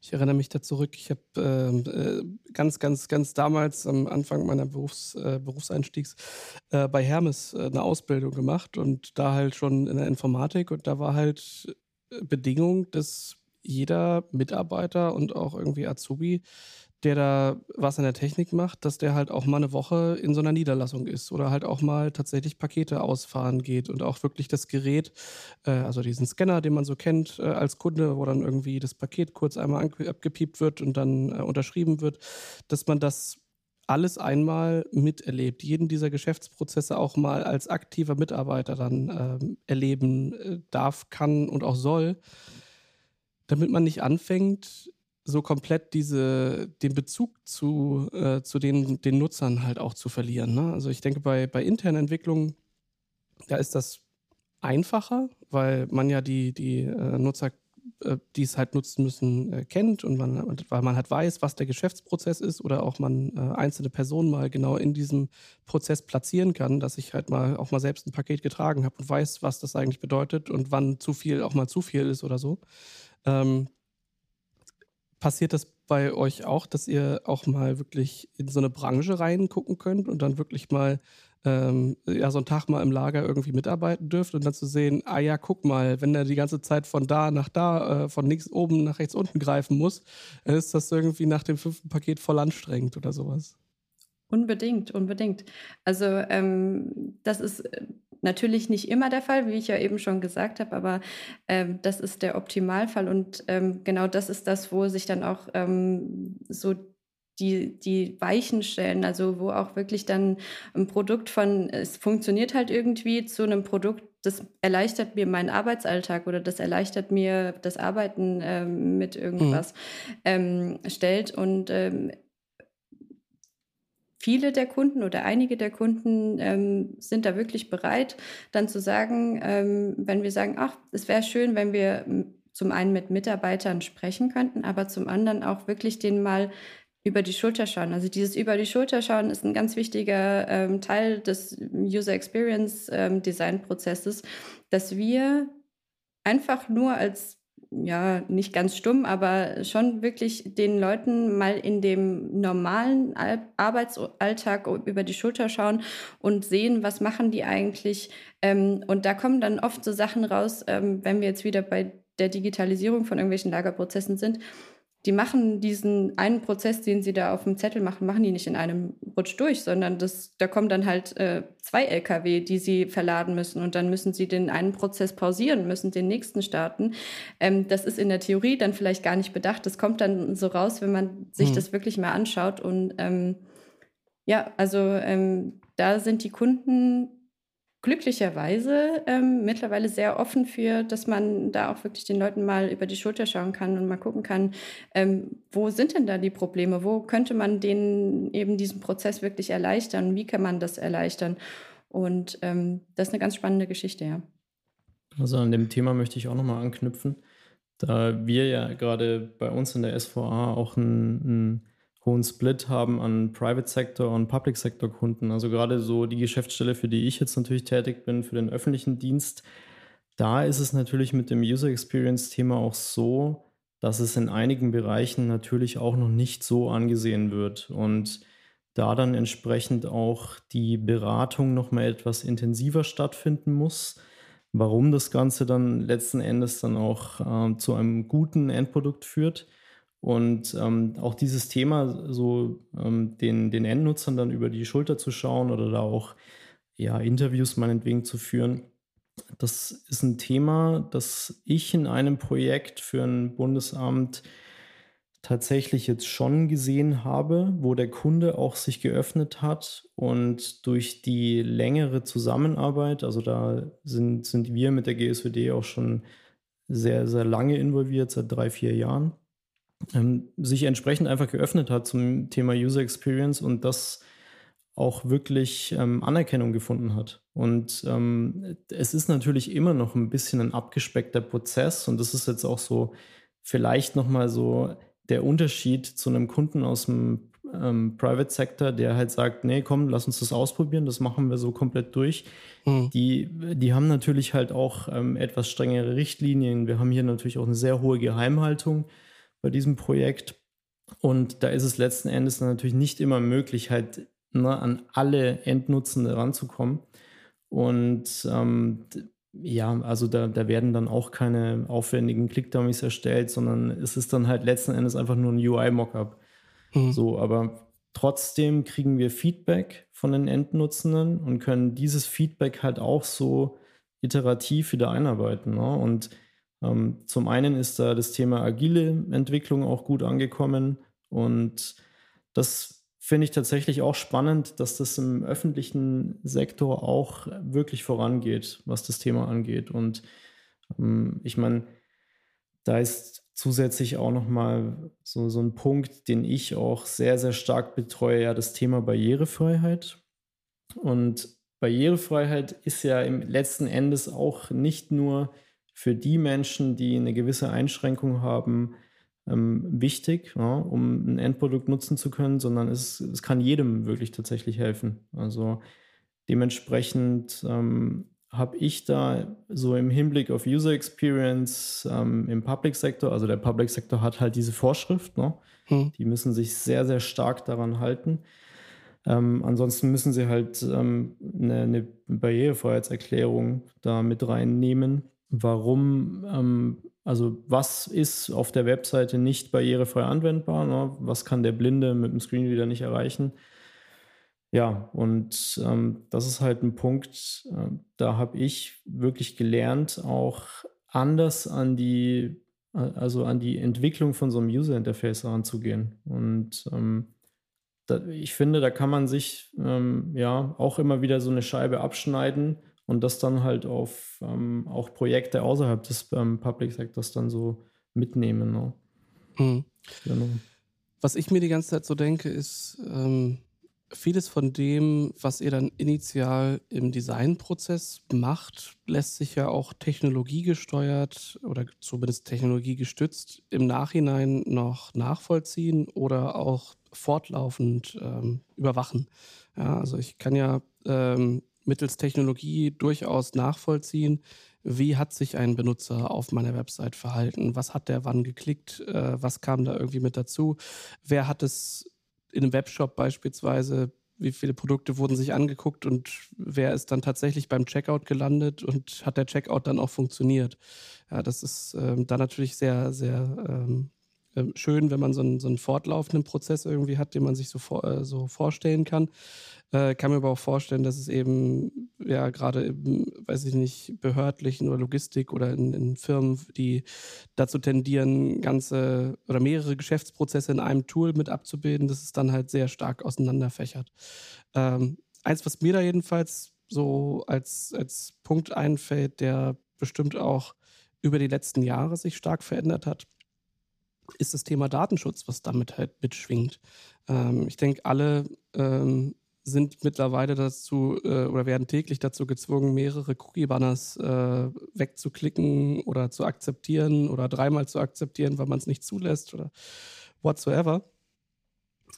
Ich erinnere mich da zurück. Ich habe ähm, äh, ganz, ganz, ganz damals am Anfang meiner Berufs, äh, Berufseinstiegs äh, bei Hermes äh, eine Ausbildung gemacht und da halt schon in der Informatik. Und da war halt äh, Bedingung, dass jeder Mitarbeiter und auch irgendwie Azubi der da was in der Technik macht, dass der halt auch mal eine Woche in so einer Niederlassung ist oder halt auch mal tatsächlich Pakete ausfahren geht und auch wirklich das Gerät, äh, also diesen Scanner, den man so kennt äh, als Kunde, wo dann irgendwie das Paket kurz einmal abgepiept wird und dann äh, unterschrieben wird, dass man das alles einmal miterlebt, jeden dieser Geschäftsprozesse auch mal als aktiver Mitarbeiter dann ähm, erleben äh, darf, kann und auch soll, damit man nicht anfängt, so komplett diese, den Bezug zu, äh, zu den, den Nutzern halt auch zu verlieren. Ne? Also ich denke, bei, bei internen Entwicklungen, da ist das einfacher, weil man ja die, die äh, Nutzer, äh, die es halt nutzen müssen, äh, kennt und man, weil man halt weiß, was der Geschäftsprozess ist oder auch man äh, einzelne Personen mal genau in diesem Prozess platzieren kann, dass ich halt mal auch mal selbst ein Paket getragen habe und weiß, was das eigentlich bedeutet und wann zu viel auch mal zu viel ist oder so. Ähm, Passiert das bei euch auch, dass ihr auch mal wirklich in so eine Branche reingucken könnt und dann wirklich mal ähm, ja, so einen Tag mal im Lager irgendwie mitarbeiten dürft und dann zu sehen, ah ja, guck mal, wenn er die ganze Zeit von da nach da, äh, von links oben nach rechts unten greifen muss, dann ist das irgendwie nach dem fünften Paket voll anstrengend oder sowas. Unbedingt, unbedingt. Also ähm, das ist Natürlich nicht immer der Fall, wie ich ja eben schon gesagt habe, aber ähm, das ist der Optimalfall und ähm, genau das ist das, wo sich dann auch ähm, so die, die Weichen stellen, also wo auch wirklich dann ein Produkt von, es funktioniert halt irgendwie zu einem Produkt, das erleichtert mir meinen Arbeitsalltag oder das erleichtert mir das Arbeiten ähm, mit irgendwas, mhm. ähm, stellt. Und ähm, viele der Kunden oder einige der Kunden ähm, sind da wirklich bereit, dann zu sagen, ähm, wenn wir sagen, ach, es wäre schön, wenn wir zum einen mit Mitarbeitern sprechen könnten, aber zum anderen auch wirklich den mal über die Schulter schauen. Also dieses über die Schulter schauen ist ein ganz wichtiger ähm, Teil des User Experience ähm, Design Prozesses, dass wir einfach nur als ja, nicht ganz stumm, aber schon wirklich den Leuten mal in dem normalen Arbeitsalltag über die Schulter schauen und sehen, was machen die eigentlich. Ähm, und da kommen dann oft so Sachen raus, ähm, wenn wir jetzt wieder bei der Digitalisierung von irgendwelchen Lagerprozessen sind, die machen diesen einen Prozess, den sie da auf dem Zettel machen, machen die nicht in einem Rutsch durch, sondern das, da kommen dann halt äh, zwei Lkw, die sie verladen müssen und dann müssen sie den einen Prozess pausieren, müssen den nächsten starten. Ähm, das ist in der Theorie dann vielleicht gar nicht bedacht. Das kommt dann so raus, wenn man sich hm. das wirklich mal anschaut. Und ähm, ja, also ähm, da sind die Kunden glücklicherweise ähm, mittlerweile sehr offen für, dass man da auch wirklich den Leuten mal über die Schulter schauen kann und mal gucken kann, ähm, wo sind denn da die Probleme? Wo könnte man denen eben diesen Prozess wirklich erleichtern? Wie kann man das erleichtern? Und ähm, das ist eine ganz spannende Geschichte, ja. Also an dem Thema möchte ich auch nochmal anknüpfen, da wir ja gerade bei uns in der SVA auch ein, ein hohen Split haben an Private Sector und Public Sector Kunden. Also gerade so die Geschäftsstelle, für die ich jetzt natürlich tätig bin, für den öffentlichen Dienst, da ist es natürlich mit dem User Experience Thema auch so, dass es in einigen Bereichen natürlich auch noch nicht so angesehen wird und da dann entsprechend auch die Beratung noch mal etwas intensiver stattfinden muss. Warum das Ganze dann letzten Endes dann auch äh, zu einem guten Endprodukt führt, und ähm, auch dieses Thema, so ähm, den, den Endnutzern dann über die Schulter zu schauen oder da auch ja, Interviews meinetwegen zu führen, das ist ein Thema, das ich in einem Projekt für ein Bundesamt tatsächlich jetzt schon gesehen habe, wo der Kunde auch sich geöffnet hat und durch die längere Zusammenarbeit, also da sind, sind wir mit der GSWD auch schon sehr, sehr lange involviert, seit drei, vier Jahren ähm, sich entsprechend einfach geöffnet hat zum Thema User Experience und das auch wirklich ähm, Anerkennung gefunden hat. Und ähm, es ist natürlich immer noch ein bisschen ein abgespeckter Prozess und das ist jetzt auch so vielleicht nochmal so der Unterschied zu einem Kunden aus dem ähm, Private Sector, der halt sagt, nee, komm, lass uns das ausprobieren, das machen wir so komplett durch. Mhm. Die, die haben natürlich halt auch ähm, etwas strengere Richtlinien. Wir haben hier natürlich auch eine sehr hohe Geheimhaltung bei diesem Projekt. Und da ist es letzten Endes natürlich nicht immer möglich, halt ne, an alle Endnutzende ranzukommen. Und ähm, ja, also da, da werden dann auch keine aufwendigen Click-Dummies erstellt, sondern es ist dann halt letzten Endes einfach nur ein UI-Mockup. Mhm. So, aber trotzdem kriegen wir Feedback von den Endnutzenden und können dieses Feedback halt auch so iterativ wieder einarbeiten. Ne? Und zum einen ist da das Thema agile Entwicklung auch gut angekommen und das finde ich tatsächlich auch spannend, dass das im öffentlichen Sektor auch wirklich vorangeht, was das Thema angeht. Und ähm, ich meine, da ist zusätzlich auch nochmal so, so ein Punkt, den ich auch sehr, sehr stark betreue, ja, das Thema Barrierefreiheit. Und Barrierefreiheit ist ja im letzten Endes auch nicht nur für die Menschen, die eine gewisse Einschränkung haben, ähm, wichtig, ja, um ein Endprodukt nutzen zu können, sondern es, es kann jedem wirklich tatsächlich helfen. Also dementsprechend ähm, habe ich da so im Hinblick auf User Experience ähm, im Public Sector, also der Public Sector hat halt diese Vorschrift, ne? Hm. die müssen sich sehr, sehr stark daran halten. Ähm, ansonsten müssen sie halt ähm, eine, eine, Barrierefreiheitserklärung da mit reinnehmen. Warum ähm, also was ist auf der Webseite nicht barrierefrei anwendbar? Ne? Was kann der Blinde mit dem Screenreader nicht erreichen? Ja, und ähm, das ist halt ein Punkt, äh, da habe ich wirklich gelernt, auch anders an die, also an die Entwicklung von so einem User Interface heranzugehen. Und ähm, da, ich finde, da kann man sich ähm, ja auch immer wieder so eine Scheibe abschneiden und das dann halt auf ähm, auch Projekte außerhalb des ähm, Public Sectors dann so mitnehmen. Ne? Mhm. Genau. Was ich mir die ganze Zeit so denke, ist, ähm, vieles von dem, was ihr dann initial im Designprozess macht, lässt sich ja auch technologiegesteuert oder zumindest technologiegestützt im Nachhinein noch nachvollziehen oder auch fortlaufend ähm, überwachen. Ja, also ich kann ja ähm, mittels Technologie durchaus nachvollziehen, wie hat sich ein Benutzer auf meiner Website verhalten, was hat der wann geklickt, äh, was kam da irgendwie mit dazu, wer hat es in einem Webshop beispielsweise, wie viele Produkte wurden sich angeguckt? Und wer ist dann tatsächlich beim Checkout gelandet? Und hat der Checkout dann auch funktioniert. Ja, das ist ähm, dann natürlich sehr, sehr ähm, ähm, schön, wenn man so einen, so einen fortlaufenden Prozess irgendwie hat, den man sich so, vor, äh, so vorstellen kann. Äh, kann mir aber auch vorstellen, dass es eben, ja, gerade im, weiß ich nicht, behördlichen oder Logistik oder in, in, Firmen, die dazu tendieren, ganze oder mehrere Geschäftsprozesse in einem Tool mit abzubilden, dass es dann halt sehr stark auseinanderfächert. Ähm, eins, was mir da jedenfalls so als, als Punkt einfällt, der bestimmt auch über die letzten Jahre sich stark verändert hat, ist das Thema Datenschutz, was damit halt mitschwingt. Ähm, ich denke, alle ähm, sind mittlerweile dazu äh, oder werden täglich dazu gezwungen, mehrere Cookie-Banners äh, wegzuklicken oder zu akzeptieren oder dreimal zu akzeptieren, weil man es nicht zulässt oder whatsoever.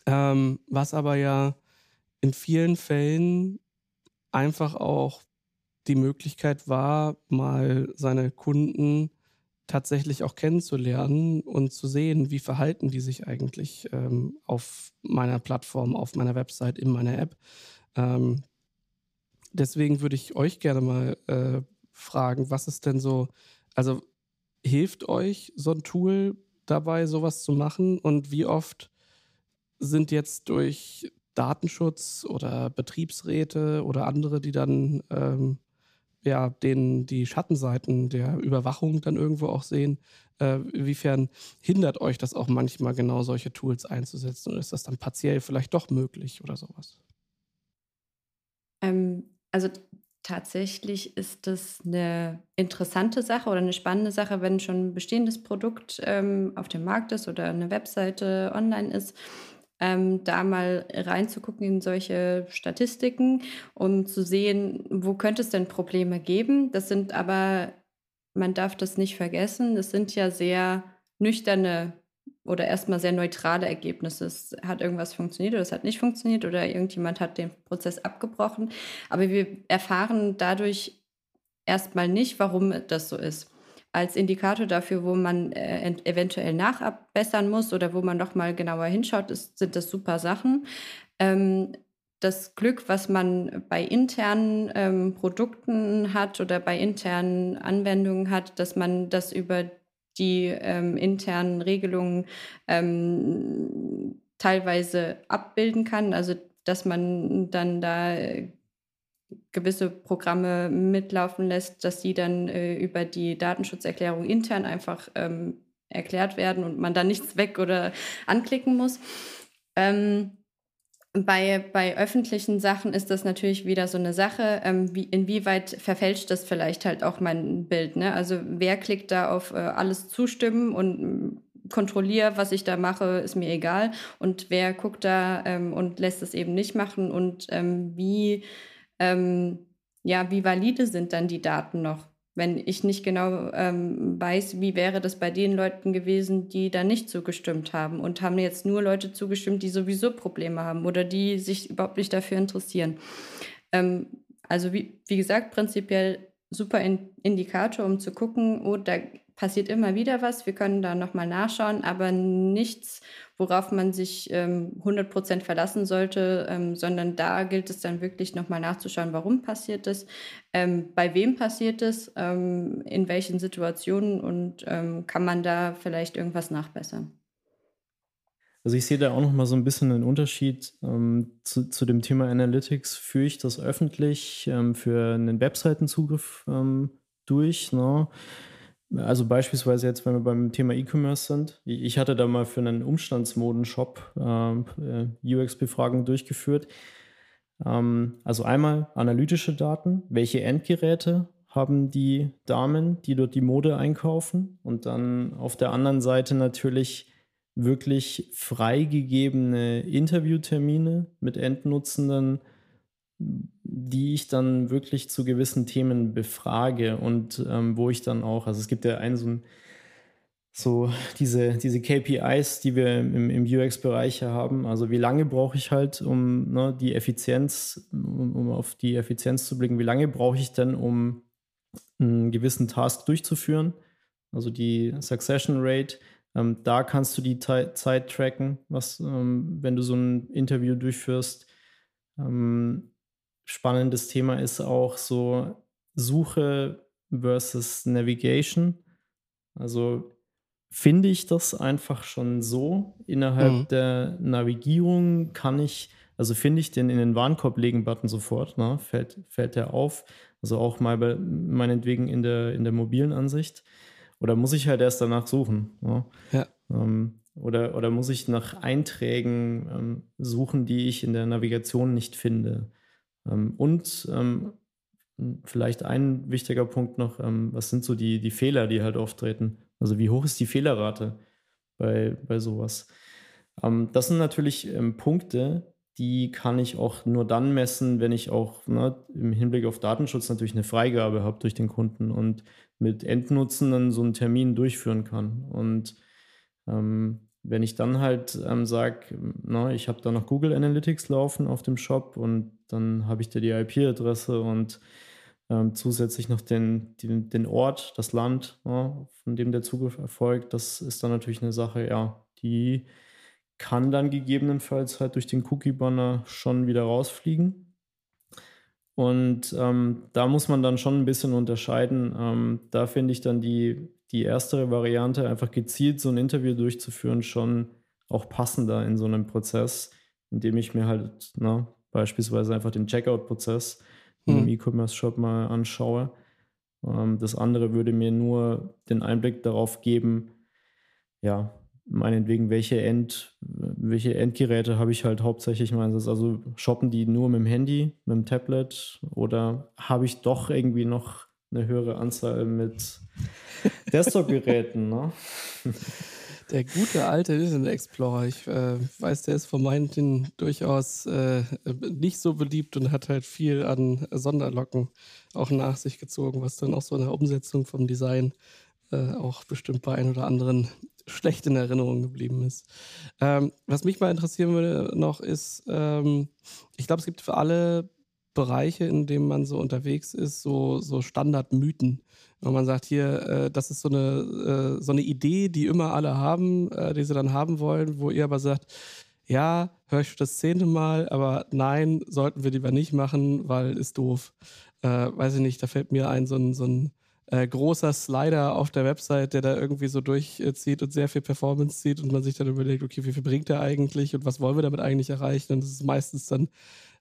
Ähm, was aber ja in vielen Fällen einfach auch die Möglichkeit war, mal seine Kunden tatsächlich auch kennenzulernen und zu sehen, wie verhalten die sich eigentlich ähm, auf meiner Plattform, auf meiner Website, in meiner App. Ähm, deswegen würde ich euch gerne mal äh, fragen, was ist denn so, also hilft euch so ein Tool dabei, sowas zu machen und wie oft sind jetzt durch Datenschutz oder Betriebsräte oder andere, die dann ähm, ja, den, die Schattenseiten der Überwachung dann irgendwo auch sehen. Äh, inwiefern hindert euch das auch manchmal genau solche Tools einzusetzen oder ist das dann partiell vielleicht doch möglich oder sowas? Ähm, also tatsächlich ist das eine interessante Sache oder eine spannende Sache, wenn schon ein bestehendes Produkt ähm, auf dem Markt ist oder eine Webseite online ist ähm, da mal reinzugucken in solche Statistiken, um zu sehen, wo könnte es denn Probleme geben. Das sind aber, man darf das nicht vergessen, das sind ja sehr nüchterne oder erstmal sehr neutrale Ergebnisse. Es hat irgendwas funktioniert oder es hat nicht funktioniert oder irgendjemand hat den Prozess abgebrochen. Aber wir erfahren dadurch erstmal nicht, warum das so ist. Als Indikator dafür, wo man äh, eventuell nachbessern muss oder wo man noch mal genauer hinschaut, ist, sind das super Sachen. Ähm, das Glück, was man bei internen ähm, Produkten hat oder bei internen Anwendungen hat, dass man das über die ähm, internen Regelungen ähm, teilweise abbilden kann. Also dass man dann da gewisse Programme mitlaufen lässt, dass die dann äh, über die Datenschutzerklärung intern einfach ähm, erklärt werden und man da nichts weg oder anklicken muss. Ähm, bei, bei öffentlichen Sachen ist das natürlich wieder so eine Sache. Ähm, wie, inwieweit verfälscht das vielleicht halt auch mein Bild? Ne? Also wer klickt da auf äh, alles zustimmen und mm, kontrolliere, was ich da mache, ist mir egal. Und wer guckt da ähm, und lässt es eben nicht machen und ähm, wie, ähm, ja, wie valide sind dann die Daten noch? wenn ich nicht genau ähm, weiß, wie wäre das bei den Leuten gewesen, die da nicht zugestimmt haben und haben jetzt nur Leute zugestimmt, die sowieso Probleme haben oder die sich überhaupt nicht dafür interessieren. Ähm, also wie, wie gesagt, prinzipiell super in Indikator, um zu gucken, oh, da passiert immer wieder was, wir können da nochmal nachschauen, aber nichts, worauf man sich ähm, 100% verlassen sollte, ähm, sondern da gilt es dann wirklich nochmal nachzuschauen, warum passiert es, ähm, bei wem passiert es, ähm, in welchen Situationen und ähm, kann man da vielleicht irgendwas nachbessern. Also ich sehe da auch noch mal so ein bisschen einen Unterschied ähm, zu, zu, dem Thema Analytics. Führe ich das öffentlich ähm, für einen Webseitenzugriff ähm, durch? Ne? Also beispielsweise jetzt, wenn wir beim Thema E-Commerce sind. Ich hatte da mal für einen Umstandsmodenshop äh, UX-Befragungen durchgeführt. Ähm, also einmal analytische Daten, welche Endgeräte haben die Damen, die dort die Mode einkaufen und dann auf der anderen Seite natürlich wirklich freigegebene Interviewtermine mit Endnutzenden, die ich dann wirklich zu gewissen Themen befrage und ähm, wo ich dann auch, also es gibt ja einen so ein so diese, diese KPIs, die wir im, im UX-Bereich haben. Also wie lange brauche ich halt, um ne, die Effizienz, um, um, auf die Effizienz zu blicken, wie lange brauche ich denn, um einen gewissen Task durchzuführen? Also die Succession Rate, ähm, da kannst du die Zeit tracken, was, ähm, wenn du so ein Interview durchführst. Ähm, spannendes Thema ist auch so Suche versus Navigation. Also finde ich das einfach schon so. Innerhalb mhm. der Navigierung kann ich, also finde ich den in den Warenkorb legen Button sofort, ne? fällt, fällt der auf. Also auch mal bei, meinetwegen in der, in der mobilen Ansicht. Oder muss ich halt erst danach suchen? Ne? Ja. Ähm, oder, oder muss ich nach Einträgen ähm, suchen, die ich in der Navigation nicht finde? Ähm, und ähm, vielleicht ein wichtiger Punkt noch, ähm, was sind so die, die Fehler, die halt auftreten? Also wie hoch ist die Fehlerrate bei, bei sowas? das sind natürlich Punkte, die kann ich auch nur dann messen, wenn ich auch ne, im Hinblick auf Datenschutz natürlich eine Freigabe habe durch den Kunden und mit Endnutzenden so einen Termin durchführen kann. Und ähm, wenn ich dann halt ähm, sage, ich habe da noch Google Analytics laufen auf dem Shop und dann habe ich da die IP-Adresse und ähm, zusätzlich noch den, den, den Ort, das Land, ja, von dem der Zugriff erfolgt, das ist dann natürlich eine Sache, ja, die kann dann gegebenenfalls halt durch den Cookie-Banner schon wieder rausfliegen. Und ähm, da muss man dann schon ein bisschen unterscheiden. Ähm, da finde ich dann die die erstere Variante, einfach gezielt so ein Interview durchzuführen, schon auch passender in so einem Prozess, indem ich mir halt na, ne, beispielsweise einfach den Checkout-Prozess mhm. E-Commerce-Shop mal anschaue. Ähm, das andere würde mir nur den Einblick darauf geben, ja, meinetwegen, welche, End, welche Endgeräte habe ich halt hauptsächlich im Einsatz. Also shoppen die nur mit dem Handy, mit dem Tablet oder habe ich doch irgendwie noch eine höhere Anzahl mit Desktop-Geräten. ne? Der gute alte Internet Explorer, ich äh, weiß, der ist von manchen durchaus äh, nicht so beliebt und hat halt viel an Sonderlocken auch nach sich gezogen, was dann auch so eine Umsetzung vom Design äh, auch bestimmt bei ein oder anderen schlecht in Erinnerung geblieben ist. Ähm, was mich mal interessieren würde noch ist, ähm, ich glaube, es gibt für alle Bereiche, in denen man so unterwegs ist, so, so Standardmythen. Wenn man sagt, hier, äh, das ist so eine, äh, so eine Idee, die immer alle haben, äh, die sie dann haben wollen, wo ihr aber sagt, ja, höre ich das zehnte Mal, aber nein, sollten wir lieber nicht machen, weil ist doof. Äh, weiß ich nicht, da fällt mir ein, so ein, so ein äh, großer Slider auf der Website, der da irgendwie so durchzieht und sehr viel Performance zieht und man sich dann überlegt, okay, wie viel bringt der eigentlich und was wollen wir damit eigentlich erreichen? Und das ist meistens dann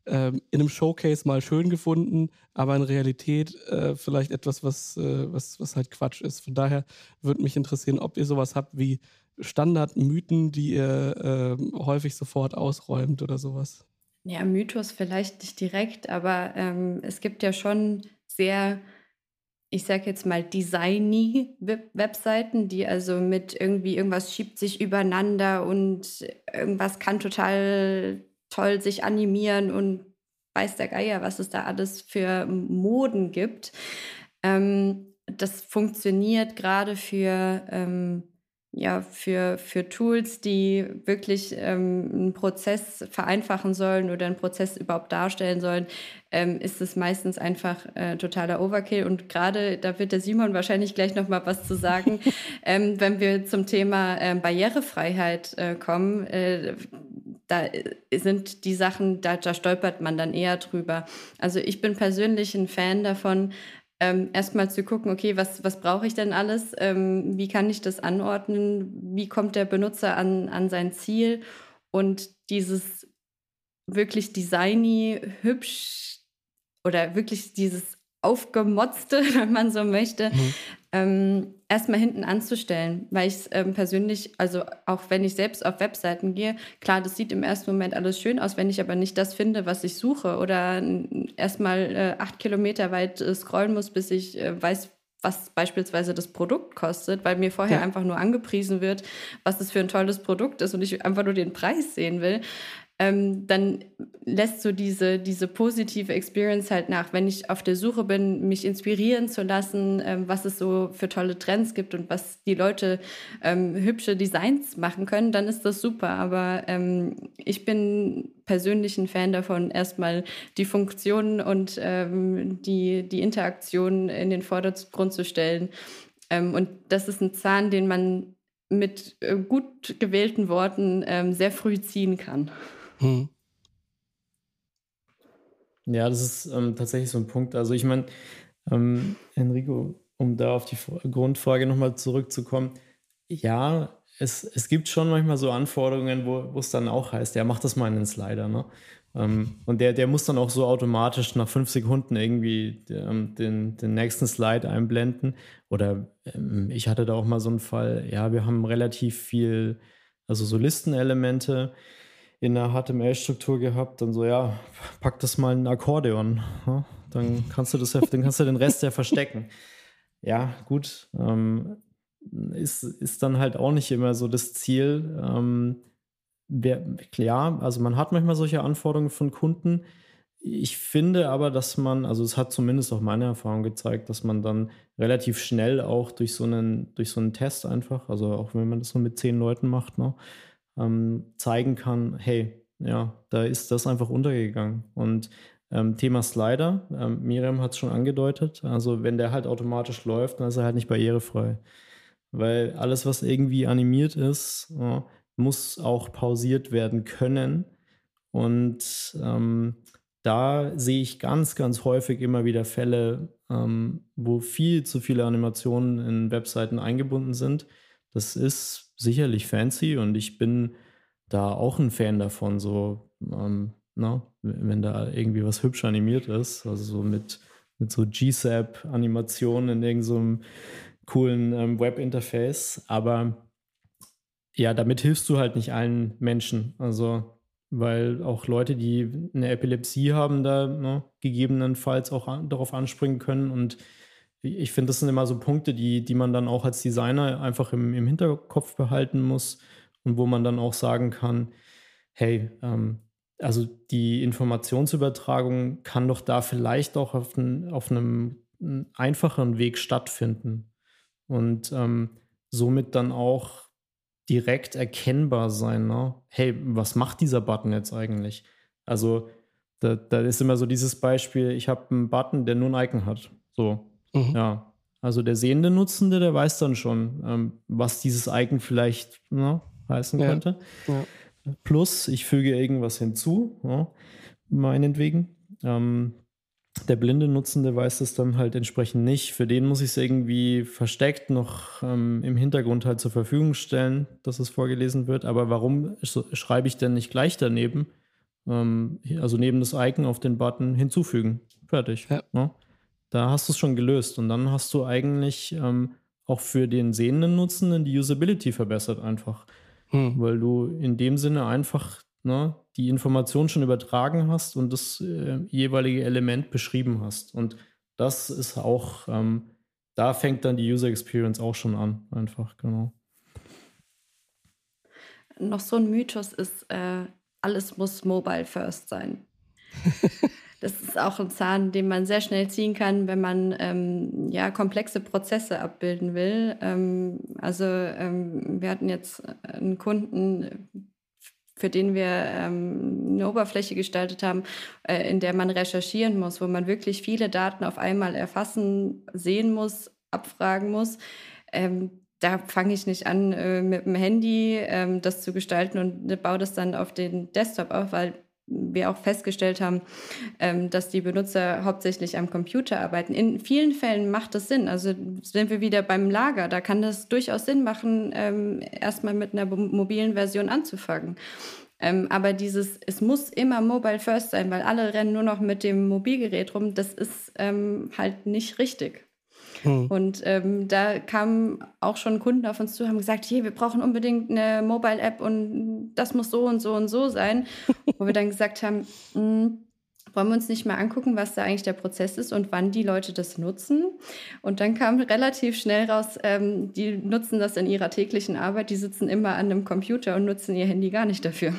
ähm, in einem Showcase mal schön gefunden, aber in Realität äh, vielleicht etwas, was, äh, was, was halt Quatsch ist. Von daher würde mich interessieren, ob ihr sowas habt wie Standardmythen, die ihr äh, häufig sofort ausräumt oder sowas. Ja, Mythos vielleicht nicht direkt, aber ähm, es gibt ja schon sehr ich sage jetzt mal, designy Webseiten, die also mit irgendwie irgendwas schiebt sich übereinander und irgendwas kann total toll sich animieren und weiß der Geier, was es da alles für Moden gibt. Ähm, das funktioniert gerade für ähm, ja, für, für Tools, die wirklich ähm, einen Prozess vereinfachen sollen oder einen Prozess überhaupt darstellen sollen, ähm, ist es meistens einfach äh, totaler Overkill. Und gerade, da wird der Simon wahrscheinlich gleich noch mal was zu sagen, ähm, wenn wir zum Thema äh, Barrierefreiheit äh, kommen. Äh, da sind die Sachen, da, da stolpert man dann eher drüber. Also ich bin persönlich ein Fan davon, ähm, erstmal zu gucken, okay, was, was brauche ich denn alles? Ähm, wie kann ich das anordnen? Wie kommt der Benutzer an, an sein Ziel? Und dieses wirklich designy, hübsch oder wirklich dieses aufgemotzte, wenn man so möchte, mhm. ähm, erstmal hinten anzustellen, weil ich es ähm, persönlich, also auch wenn ich selbst auf Webseiten gehe, klar, das sieht im ersten Moment alles schön aus, wenn ich aber nicht das finde, was ich suche oder erstmal äh, acht Kilometer weit äh, scrollen muss, bis ich äh, weiß, was beispielsweise das Produkt kostet, weil mir vorher ja. einfach nur angepriesen wird, was das für ein tolles Produkt ist und ich einfach nur den Preis sehen will, ähm, dann lässt so diese, diese positive Experience halt nach. Wenn ich auf der Suche bin, mich inspirieren zu lassen, ähm, was es so für tolle Trends gibt und was die Leute ähm, hübsche Designs machen können, dann ist das super. Aber ähm, ich bin persönlich ein Fan davon, erstmal die Funktionen und ähm, die, die Interaktion in den Vordergrund zu stellen. Ähm, und das ist ein Zahn, den man mit äh, gut gewählten Worten sehr früh ziehen kann. Hm. Ja, das ist ähm, tatsächlich so ein Punkt. Also ich meine, ähm, Enrico, um da auf die Grundfrage nochmal zurückzukommen, ja, es, es gibt schon manchmal so Anforderungen, wo es dann auch heißt, ja, mach das mal in den Slider, ne? Ähm, und der, der muss dann auch so automatisch nach fünf Sekunden irgendwie ähm, den, den nächsten Slide einblenden. Oder ähm, ich hatte da auch mal so einen Fall, ja, wir haben relativ viel, also so Listenelemente in der HTML-Struktur gehabt und so, ja, pack das mal in ein Akkordeon. Ja? Dann kannst du das ja, dann kannst du den Rest ja verstecken. Ja, gut. Ähm, ist, ist dann halt auch nicht immer so das Ziel. Ähm, wer, klar, also man hat manchmal solche Anforderungen von Kunden. Ich finde aber, dass man, also es hat zumindest auch meine Erfahrung gezeigt, dass man dann relativ schnell auch durch so einen, durch so einen Test einfach, also auch wenn man das so mit zehn Leuten macht, ne, ähm, zeigen kann, hey, ja, da ist das einfach untergegangen. Und ähm, Thema Slider, ähm, Miriam hat es schon angedeutet, also wenn der halt automatisch läuft, dann ist er halt nicht barrierefrei. Weil alles, was irgendwie animiert ist, äh, muss auch pausiert werden können. Und ähm, da sehe ich ganz, ganz häufig immer wieder Fälle, ähm, wo viel zu viele Animationen in Webseiten eingebunden sind. Das ist sicherlich fancy und ich bin da auch ein Fan davon, so, ähm, na, ne, wenn da irgendwie was hübsch animiert ist, also so mit, mit so GSAP-Animationen in irgendeinem so coolen ähm, Web-Interface. Aber ja, damit hilfst du halt nicht allen Menschen. Also, weil auch Leute, die eine Epilepsie haben, da ne, gegebenenfalls auch an, darauf anspringen können und ich finde, das sind immer so Punkte, die, die man dann auch als Designer einfach im, im Hinterkopf behalten muss und wo man dann auch sagen kann, hey, ähm, also die Informationsübertragung kann doch da vielleicht auch auf, ein, auf einem einfacheren Weg stattfinden und ähm, somit dann auch direkt erkennbar sein. Ne? Hey, was macht dieser Button jetzt eigentlich? Also da, da ist immer so dieses Beispiel, ich habe einen Button, der nur ein Icon hat. So, mhm. ja. Also der sehende Nutzende, der weiß dann schon, ähm, was dieses Icon vielleicht ne, heißen ja. könnte. Ja. Plus, ich füge irgendwas hinzu, ja, meinetwegen. Ähm, der blinde Nutzende weiß das dann halt entsprechend nicht. Für den muss ich es irgendwie versteckt noch ähm, im Hintergrund halt zur Verfügung stellen, dass es vorgelesen wird. Aber warum schreibe ich denn nicht gleich daneben, ähm, also neben das Icon auf den Button hinzufügen? Fertig. Ja. Ja. Ne? Da hast du es schon gelöst. Und dann hast du eigentlich ähm, auch für den sehenden Nutzenden die Usability verbessert einfach. Hm. Weil du in dem Sinne einfach ne, die Information schon übertragen hast und das äh, jeweilige Element beschrieben hast. Und das ist auch, ähm, da fängt dann die User Experience auch schon an, einfach, genau. Noch so ein Mythos ist, äh, alles muss mobile first sein. das ist auch ein Zahn, den man sehr schnell ziehen kann, wenn man ähm, ja, komplexe Prozesse abbilden will. Ähm, also ähm, wir hatten jetzt einen Kunden, für den wir ähm, eine Oberfläche gestaltet haben, äh, in der man recherchieren muss, wo man wirklich viele Daten auf einmal erfassen, sehen muss, abfragen muss. Ähm, da fange ich nicht an, äh, mit dem Handy ähm, das zu gestalten und baue das dann auf den Desktop auf, weil wir auch festgestellt haben, ähm, dass die Benutzer hauptsächlich am Computer arbeiten. In vielen Fällen macht das Sinn. Also sind wir wieder beim Lager. Da kann das durchaus Sinn machen, ähm, erstmal mit einer mobilen Version anzufangen. Ähm, aber dieses, es muss immer Mobile First sein, weil alle rennen nur noch mit dem Mobilgerät rum, das ist halt nicht richtig. Hm. Und ähm, da kamen auch schon Kunden auf uns zu, haben gesagt, hier, wir brauchen unbedingt eine Mobile-App und das muss so und so und so sein. Wo wir dann gesagt haben, mh, hm, wollen wir uns nicht mal angucken, was da eigentlich der Prozess ist und wann die Leute das nutzen. Und dann kam relativ schnell raus, ähm, die nutzen das in ihrer täglichen Arbeit, die sitzen immer an einem Computer und nutzen ihr Handy gar nicht dafür.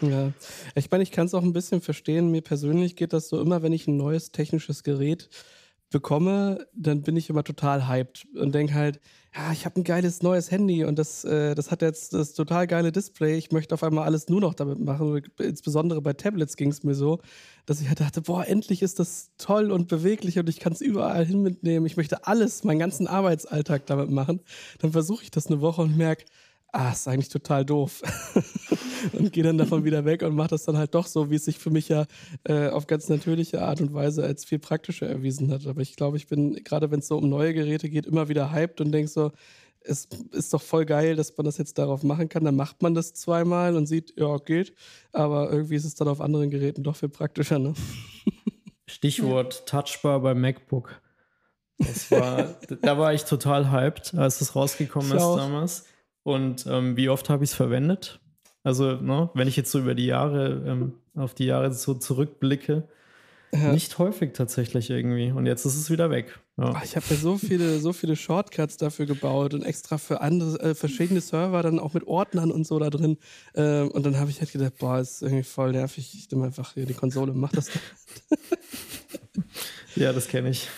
Ja, ich meine, ich kann es auch ein bisschen verstehen. Mir persönlich geht das so immer, wenn ich ein neues technisches Gerät bekomme, dann bin ich immer total hyped und denke halt, ja, ich habe ein geiles neues Handy und das, äh, das hat jetzt das total geile Display. Ich möchte auf einmal alles nur noch damit machen. Insbesondere bei Tablets ging es mir so, dass ich halt dachte, boah, endlich ist das toll und beweglich und ich kann es überall hin mitnehmen. Ich möchte alles, meinen ganzen Arbeitsalltag damit machen. Dann versuche ich das eine Woche und merke, ah, ist eigentlich total doof. und gehe dann davon wieder weg und mache das dann halt doch so, wie es sich für mich ja äh, auf ganz natürliche Art und Weise als viel praktischer erwiesen hat. Aber ich glaube, ich bin, gerade wenn es so um neue Geräte geht, immer wieder hyped und denke so, es ist doch voll geil, dass man das jetzt darauf machen kann. Dann macht man das zweimal und sieht, ja, geht. Aber irgendwie ist es dann auf anderen Geräten doch viel praktischer, ne? Stichwort Touchbar beim MacBook. Das war, da war ich total hyped, als es rausgekommen ich ist auch. damals. Und ähm, wie oft habe ich es verwendet? Also, ne, wenn ich jetzt so über die Jahre, ähm, auf die Jahre so zurückblicke, ja. nicht häufig tatsächlich irgendwie. Und jetzt ist es wieder weg. Ja. Ach, ich habe ja so viele, so viele Shortcuts dafür gebaut und extra für andere, äh, verschiedene Server dann auch mit Ordnern und so da drin. Äh, und dann habe ich halt gedacht, boah, ist irgendwie voll nervig. Ich nehme einfach hier die Konsole und mach das. ja, das kenne ich.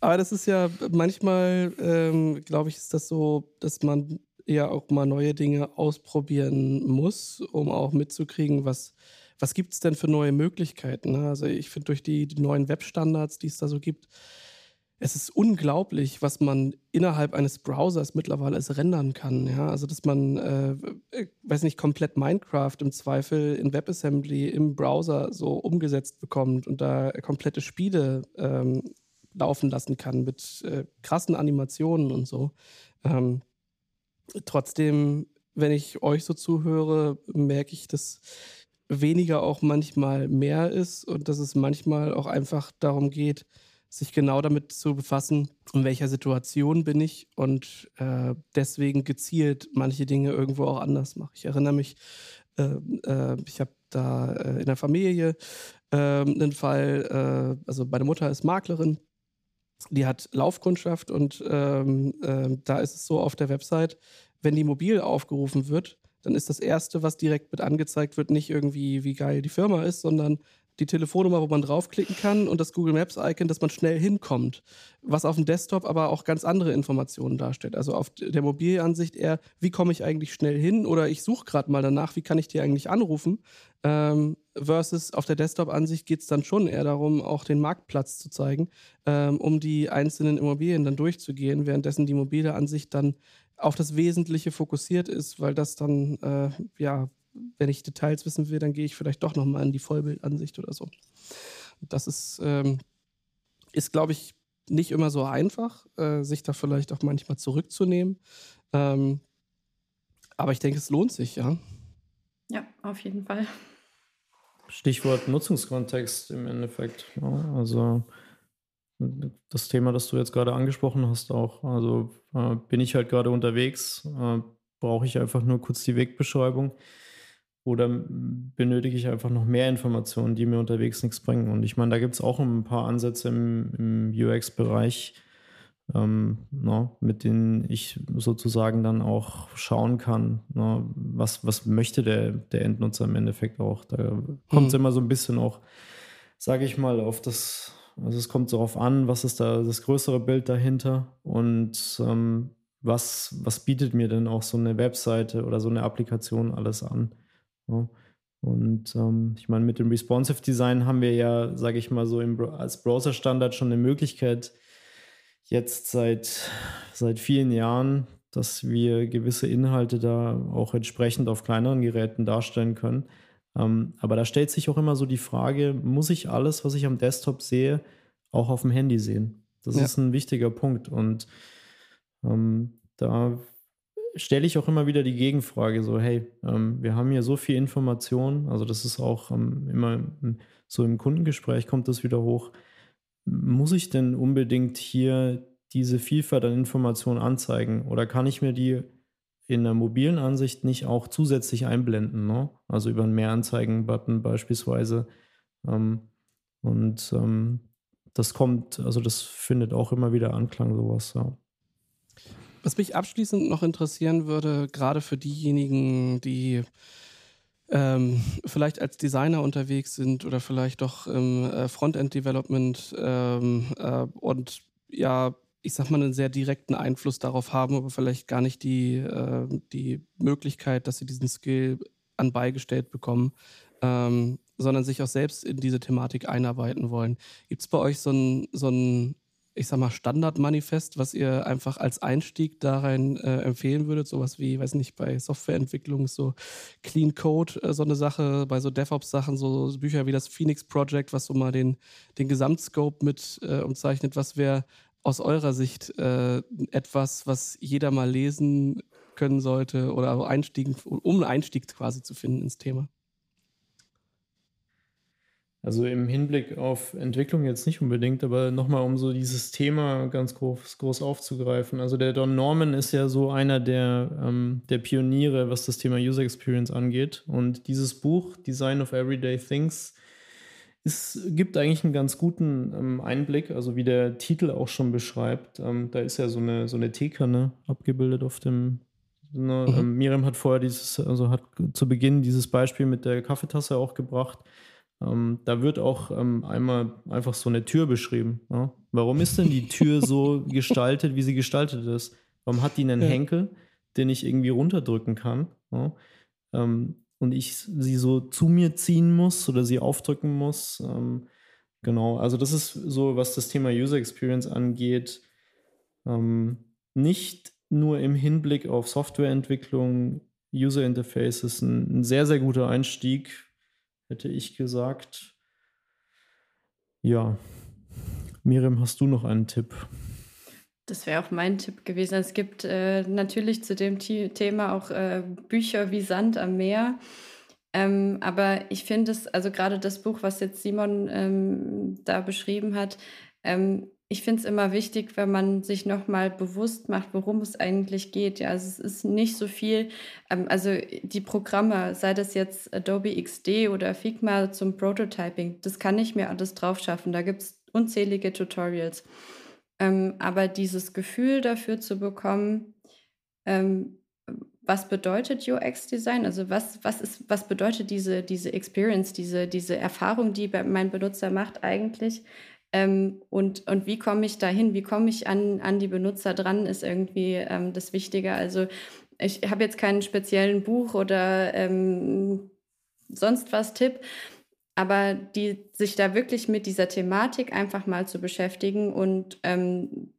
Aber das ist ja manchmal, ähm, glaube ich, ist das so, dass man ja auch mal neue Dinge ausprobieren muss, um auch mitzukriegen, was, was gibt es denn für neue Möglichkeiten. Ne? Also ich finde durch die, die neuen Webstandards, die es da so gibt, es ist unglaublich, was man innerhalb eines Browsers mittlerweile als rendern kann. Ja? Also, dass man, äh, äh, weiß nicht, komplett Minecraft im Zweifel in WebAssembly im Browser so umgesetzt bekommt und da komplette Spiele ähm, laufen lassen kann mit äh, krassen Animationen und so. Ähm, Trotzdem, wenn ich euch so zuhöre, merke ich, dass weniger auch manchmal mehr ist und dass es manchmal auch einfach darum geht, sich genau damit zu befassen, in welcher Situation bin ich und äh, deswegen gezielt manche Dinge irgendwo auch anders mache. Ich erinnere mich, äh, äh, ich habe da äh, in der Familie ähm, einen Fall, äh, also meine Mutter ist Maklerin die hat Laufkundschaft und ähm, äh, da ist es so auf der Website, wenn die mobil aufgerufen wird, dann ist das Erste, was direkt mit angezeigt wird, nicht irgendwie, wie geil die Firma ist, sondern die Telefonnummer, wo man draufklicken kann und das Google Maps Icon, dass man schnell hinkommt. Was auf dem Desktop aber auch ganz andere Informationen darstellt. Also auf der Mobilansicht eher, wie komme ich eigentlich schnell hin oder ich suche gerade mal danach, wie kann ich dir eigentlich anrufen. Ähm, versus auf der Desktop-Ansicht geht es dann schon eher darum, auch den Marktplatz zu zeigen, ähm, um die einzelnen Immobilien dann durchzugehen, währenddessen die mobile Ansicht dann auf das Wesentliche fokussiert ist, weil das dann äh, ja wenn ich Details wissen will, dann gehe ich vielleicht doch nochmal in die Vollbildansicht oder so. Das ist, ähm, ist glaube ich, nicht immer so einfach, äh, sich da vielleicht auch manchmal zurückzunehmen. Ähm, aber ich denke, es lohnt sich, ja. Ja, auf jeden Fall. Stichwort Nutzungskontext im Endeffekt. Ja, also das Thema, das du jetzt gerade angesprochen hast, auch. Also äh, bin ich halt gerade unterwegs, äh, brauche ich einfach nur kurz die Wegbeschreibung oder benötige ich einfach noch mehr Informationen, die mir unterwegs nichts bringen? Und ich meine, da gibt es auch ein paar Ansätze im, im UX-Bereich, ähm, ne, mit denen ich sozusagen dann auch schauen kann, ne, was, was möchte der, der Endnutzer im Endeffekt auch. Da kommt es mhm. immer so ein bisschen auch, sage ich mal, auf das, also es kommt darauf an, was ist da das größere Bild dahinter und ähm, was, was bietet mir denn auch so eine Webseite oder so eine Applikation alles an. Ja. Und ähm, ich meine, mit dem Responsive Design haben wir ja, sage ich mal so, im, als Browser-Standard schon eine Möglichkeit, jetzt seit, seit vielen Jahren, dass wir gewisse Inhalte da auch entsprechend auf kleineren Geräten darstellen können. Ähm, aber da stellt sich auch immer so die Frage, muss ich alles, was ich am Desktop sehe, auch auf dem Handy sehen? Das ja. ist ein wichtiger Punkt. Und ähm, da stelle ich auch immer wieder die Gegenfrage, so, hey, ähm, wir haben hier so viel Information, also das ist auch ähm, immer so im Kundengespräch kommt das wieder hoch. Muss ich denn unbedingt hier diese Vielfalt an Informationen anzeigen oder kann ich mir die in der mobilen Ansicht nicht auch zusätzlich einblenden, ne? also über einen Mehranzeigen-Button beispielsweise. Ähm, und ähm, das kommt, also das findet auch immer wieder Anklang, sowas, ja. Was mich abschließend noch interessieren würde, gerade für diejenigen, die ähm, vielleicht als Designer unterwegs sind oder vielleicht doch im äh, Frontend-Development ähm, äh, und ja, ich sag mal, einen sehr direkten Einfluss darauf haben, aber vielleicht gar nicht die, äh, die Möglichkeit, dass sie diesen Skill anbeigestellt bekommen, ähm, sondern sich auch selbst in diese Thematik einarbeiten wollen. Gibt es bei euch so ein, so ein ich sag mal, Standardmanifest, was ihr einfach als Einstieg darin äh, empfehlen würdet? Sowas wie, weiß nicht, bei Softwareentwicklung so Clean Code, äh, so eine Sache, bei so DevOps-Sachen, so Bücher wie das Phoenix Project, was so mal den, den Gesamtscope mit äh, umzeichnet. Was wäre aus eurer Sicht äh, etwas, was jeder mal lesen können sollte oder einstiegen, um einen Einstieg quasi zu finden ins Thema? Also im Hinblick auf Entwicklung jetzt nicht unbedingt, aber nochmal, um so dieses Thema ganz groß, groß aufzugreifen. Also der Don Norman ist ja so einer der, ähm, der Pioniere, was das Thema User Experience angeht. Und dieses Buch, Design of Everyday Things, es gibt eigentlich einen ganz guten ähm, Einblick, also wie der Titel auch schon beschreibt. Ähm, da ist ja so eine, so eine Teekanne abgebildet auf dem. Ne, mhm. Ähm, Miriam hat vorher dieses, also hat zu Beginn dieses Beispiel mit der Kaffeetasse auch gebracht. Ähm, da wird auch ähm, einmal einfach so eine Tür beschrieben. Ja? Warum ist denn die Tür so gestaltet, wie sie gestaltet ist? Warum hat die einen ja. Henkel, den ich irgendwie runterdrücken kann? Ja? Ähm, und ich sie so zu mir ziehen muss oder sie aufdrücken muss. Ähm, genau, also das ist so, was das Thema User Experience angeht. Ähm, nicht nur im Hinblick auf Softwareentwicklung, User Interfaces ein, ein sehr, sehr guter Einstieg hätte ich gesagt. Ja. Miriam, hast du noch einen Tipp? Das wäre auch mein Tipp gewesen. Es gibt äh, natürlich zu dem Thema auch äh, Bücher wie Sand am Meer. Ähm, aber ich finde es, also gerade das Buch, was jetzt Simon ähm, da beschrieben hat, ähm, ich finde es immer wichtig, wenn man sich nochmal bewusst macht, worum es eigentlich geht. Ja, also es ist nicht so viel, ähm, also die Programme, sei das jetzt Adobe XD oder Figma zum Prototyping, das kann ich mir alles drauf schaffen. Da gibt es unzählige Tutorials. Ähm, aber dieses Gefühl dafür zu bekommen, ähm, was bedeutet UX-Design? Also was, was, ist, was bedeutet diese, diese Experience, diese, diese Erfahrung, die mein Benutzer macht eigentlich? Ähm, und, und wie komme ich dahin? Wie komme ich an, an die Benutzer dran, ist irgendwie ähm, das Wichtige. Also ich habe jetzt keinen speziellen Buch oder ähm, sonst was Tipp, aber die, sich da wirklich mit dieser Thematik einfach mal zu beschäftigen und ähm,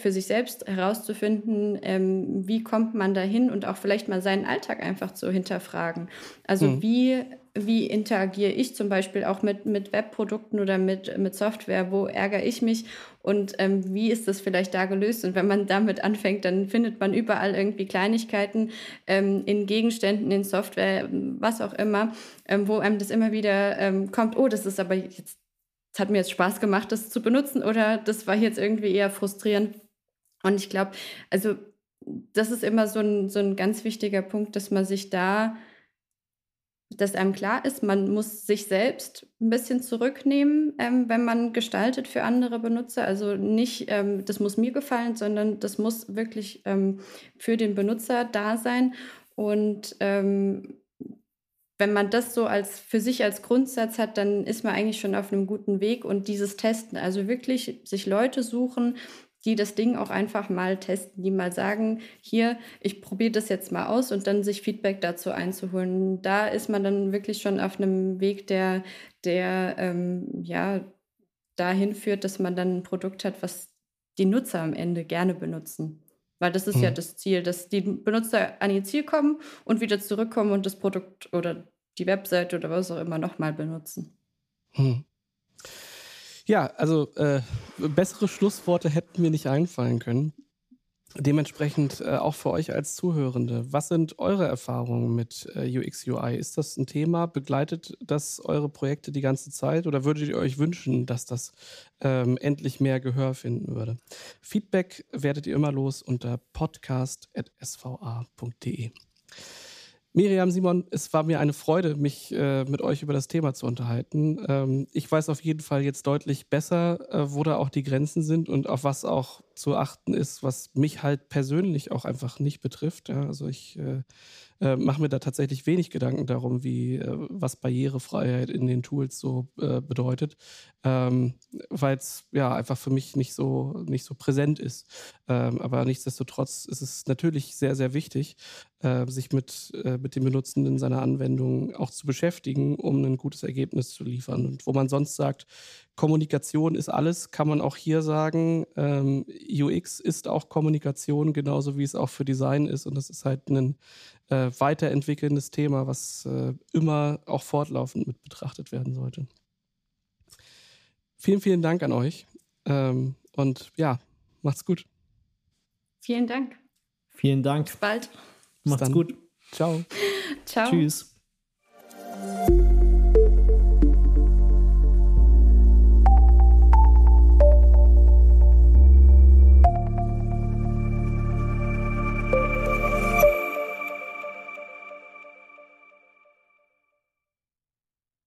für sich selbst herauszufinden, ähm, wie kommt man dahin und auch vielleicht mal seinen Alltag einfach zu hinterfragen. Also mhm. wie, wie interagiere ich zum Beispiel auch mit, mit Webprodukten oder mit, mit Software, wo ärgere ich mich und ähm, wie ist das vielleicht da gelöst? Und wenn man damit anfängt, dann findet man überall irgendwie Kleinigkeiten ähm, in Gegenständen, in Software, was auch immer, ähm, wo einem das immer wieder ähm, kommt, oh, das ist aber jetzt es hat mir jetzt Spaß gemacht, das zu benutzen oder das war jetzt irgendwie eher frustrierend. Und ich glaube, also das ist immer so ein, so ein ganz wichtiger Punkt, dass man sich da, dass einem klar ist, man muss sich selbst ein bisschen zurücknehmen, ähm, wenn man gestaltet für andere Benutzer. Also nicht, ähm, das muss mir gefallen, sondern das muss wirklich ähm, für den Benutzer da sein. Und ähm, wenn man das so als für sich als Grundsatz hat, dann ist man eigentlich schon auf einem guten Weg und dieses Testen, also wirklich sich Leute suchen, die das Ding auch einfach mal testen, die mal sagen, hier, ich probiere das jetzt mal aus und dann sich Feedback dazu einzuholen. Da ist man dann wirklich schon auf einem Weg, der, der ähm, ja dahin führt, dass man dann ein Produkt hat, was die Nutzer am Ende gerne benutzen. Weil das ist mhm. ja das Ziel, dass die Benutzer an ihr Ziel kommen und wieder zurückkommen und das Produkt oder die Webseite oder was auch immer nochmal benutzen. Mhm. Ja, also äh, bessere Schlussworte hätten mir nicht einfallen können. Dementsprechend äh, auch für euch als Zuhörende, was sind eure Erfahrungen mit äh, UX, UI? Ist das ein Thema? Begleitet das eure Projekte die ganze Zeit oder würdet ihr euch wünschen, dass das ähm, endlich mehr Gehör finden würde? Feedback werdet ihr immer los unter podcast.sva.de. Miriam, Simon, es war mir eine Freude, mich äh, mit euch über das Thema zu unterhalten. Ähm, ich weiß auf jeden Fall jetzt deutlich besser, äh, wo da auch die Grenzen sind und auf was auch zu achten ist, was mich halt persönlich auch einfach nicht betrifft. Ja? Also ich äh, äh, mache mir da tatsächlich wenig Gedanken darum, wie äh, was Barrierefreiheit in den Tools so äh, bedeutet, ähm, weil es ja einfach für mich nicht so nicht so präsent ist. Ähm, aber nichtsdestotrotz ist es natürlich sehr sehr wichtig, äh, sich mit äh, mit dem Benutzenden seiner Anwendung auch zu beschäftigen, um ein gutes Ergebnis zu liefern. Und wo man sonst sagt, Kommunikation ist alles, kann man auch hier sagen. Ähm, UX ist auch Kommunikation, genauso wie es auch für Design ist. Und das ist halt ein äh, weiterentwickelndes Thema, was äh, immer auch fortlaufend mit betrachtet werden sollte. Vielen, vielen Dank an euch. Ähm, und ja, macht's gut. Vielen Dank. Vielen Dank. Bis bald. Macht's gut. Ciao. Ciao. Tschüss.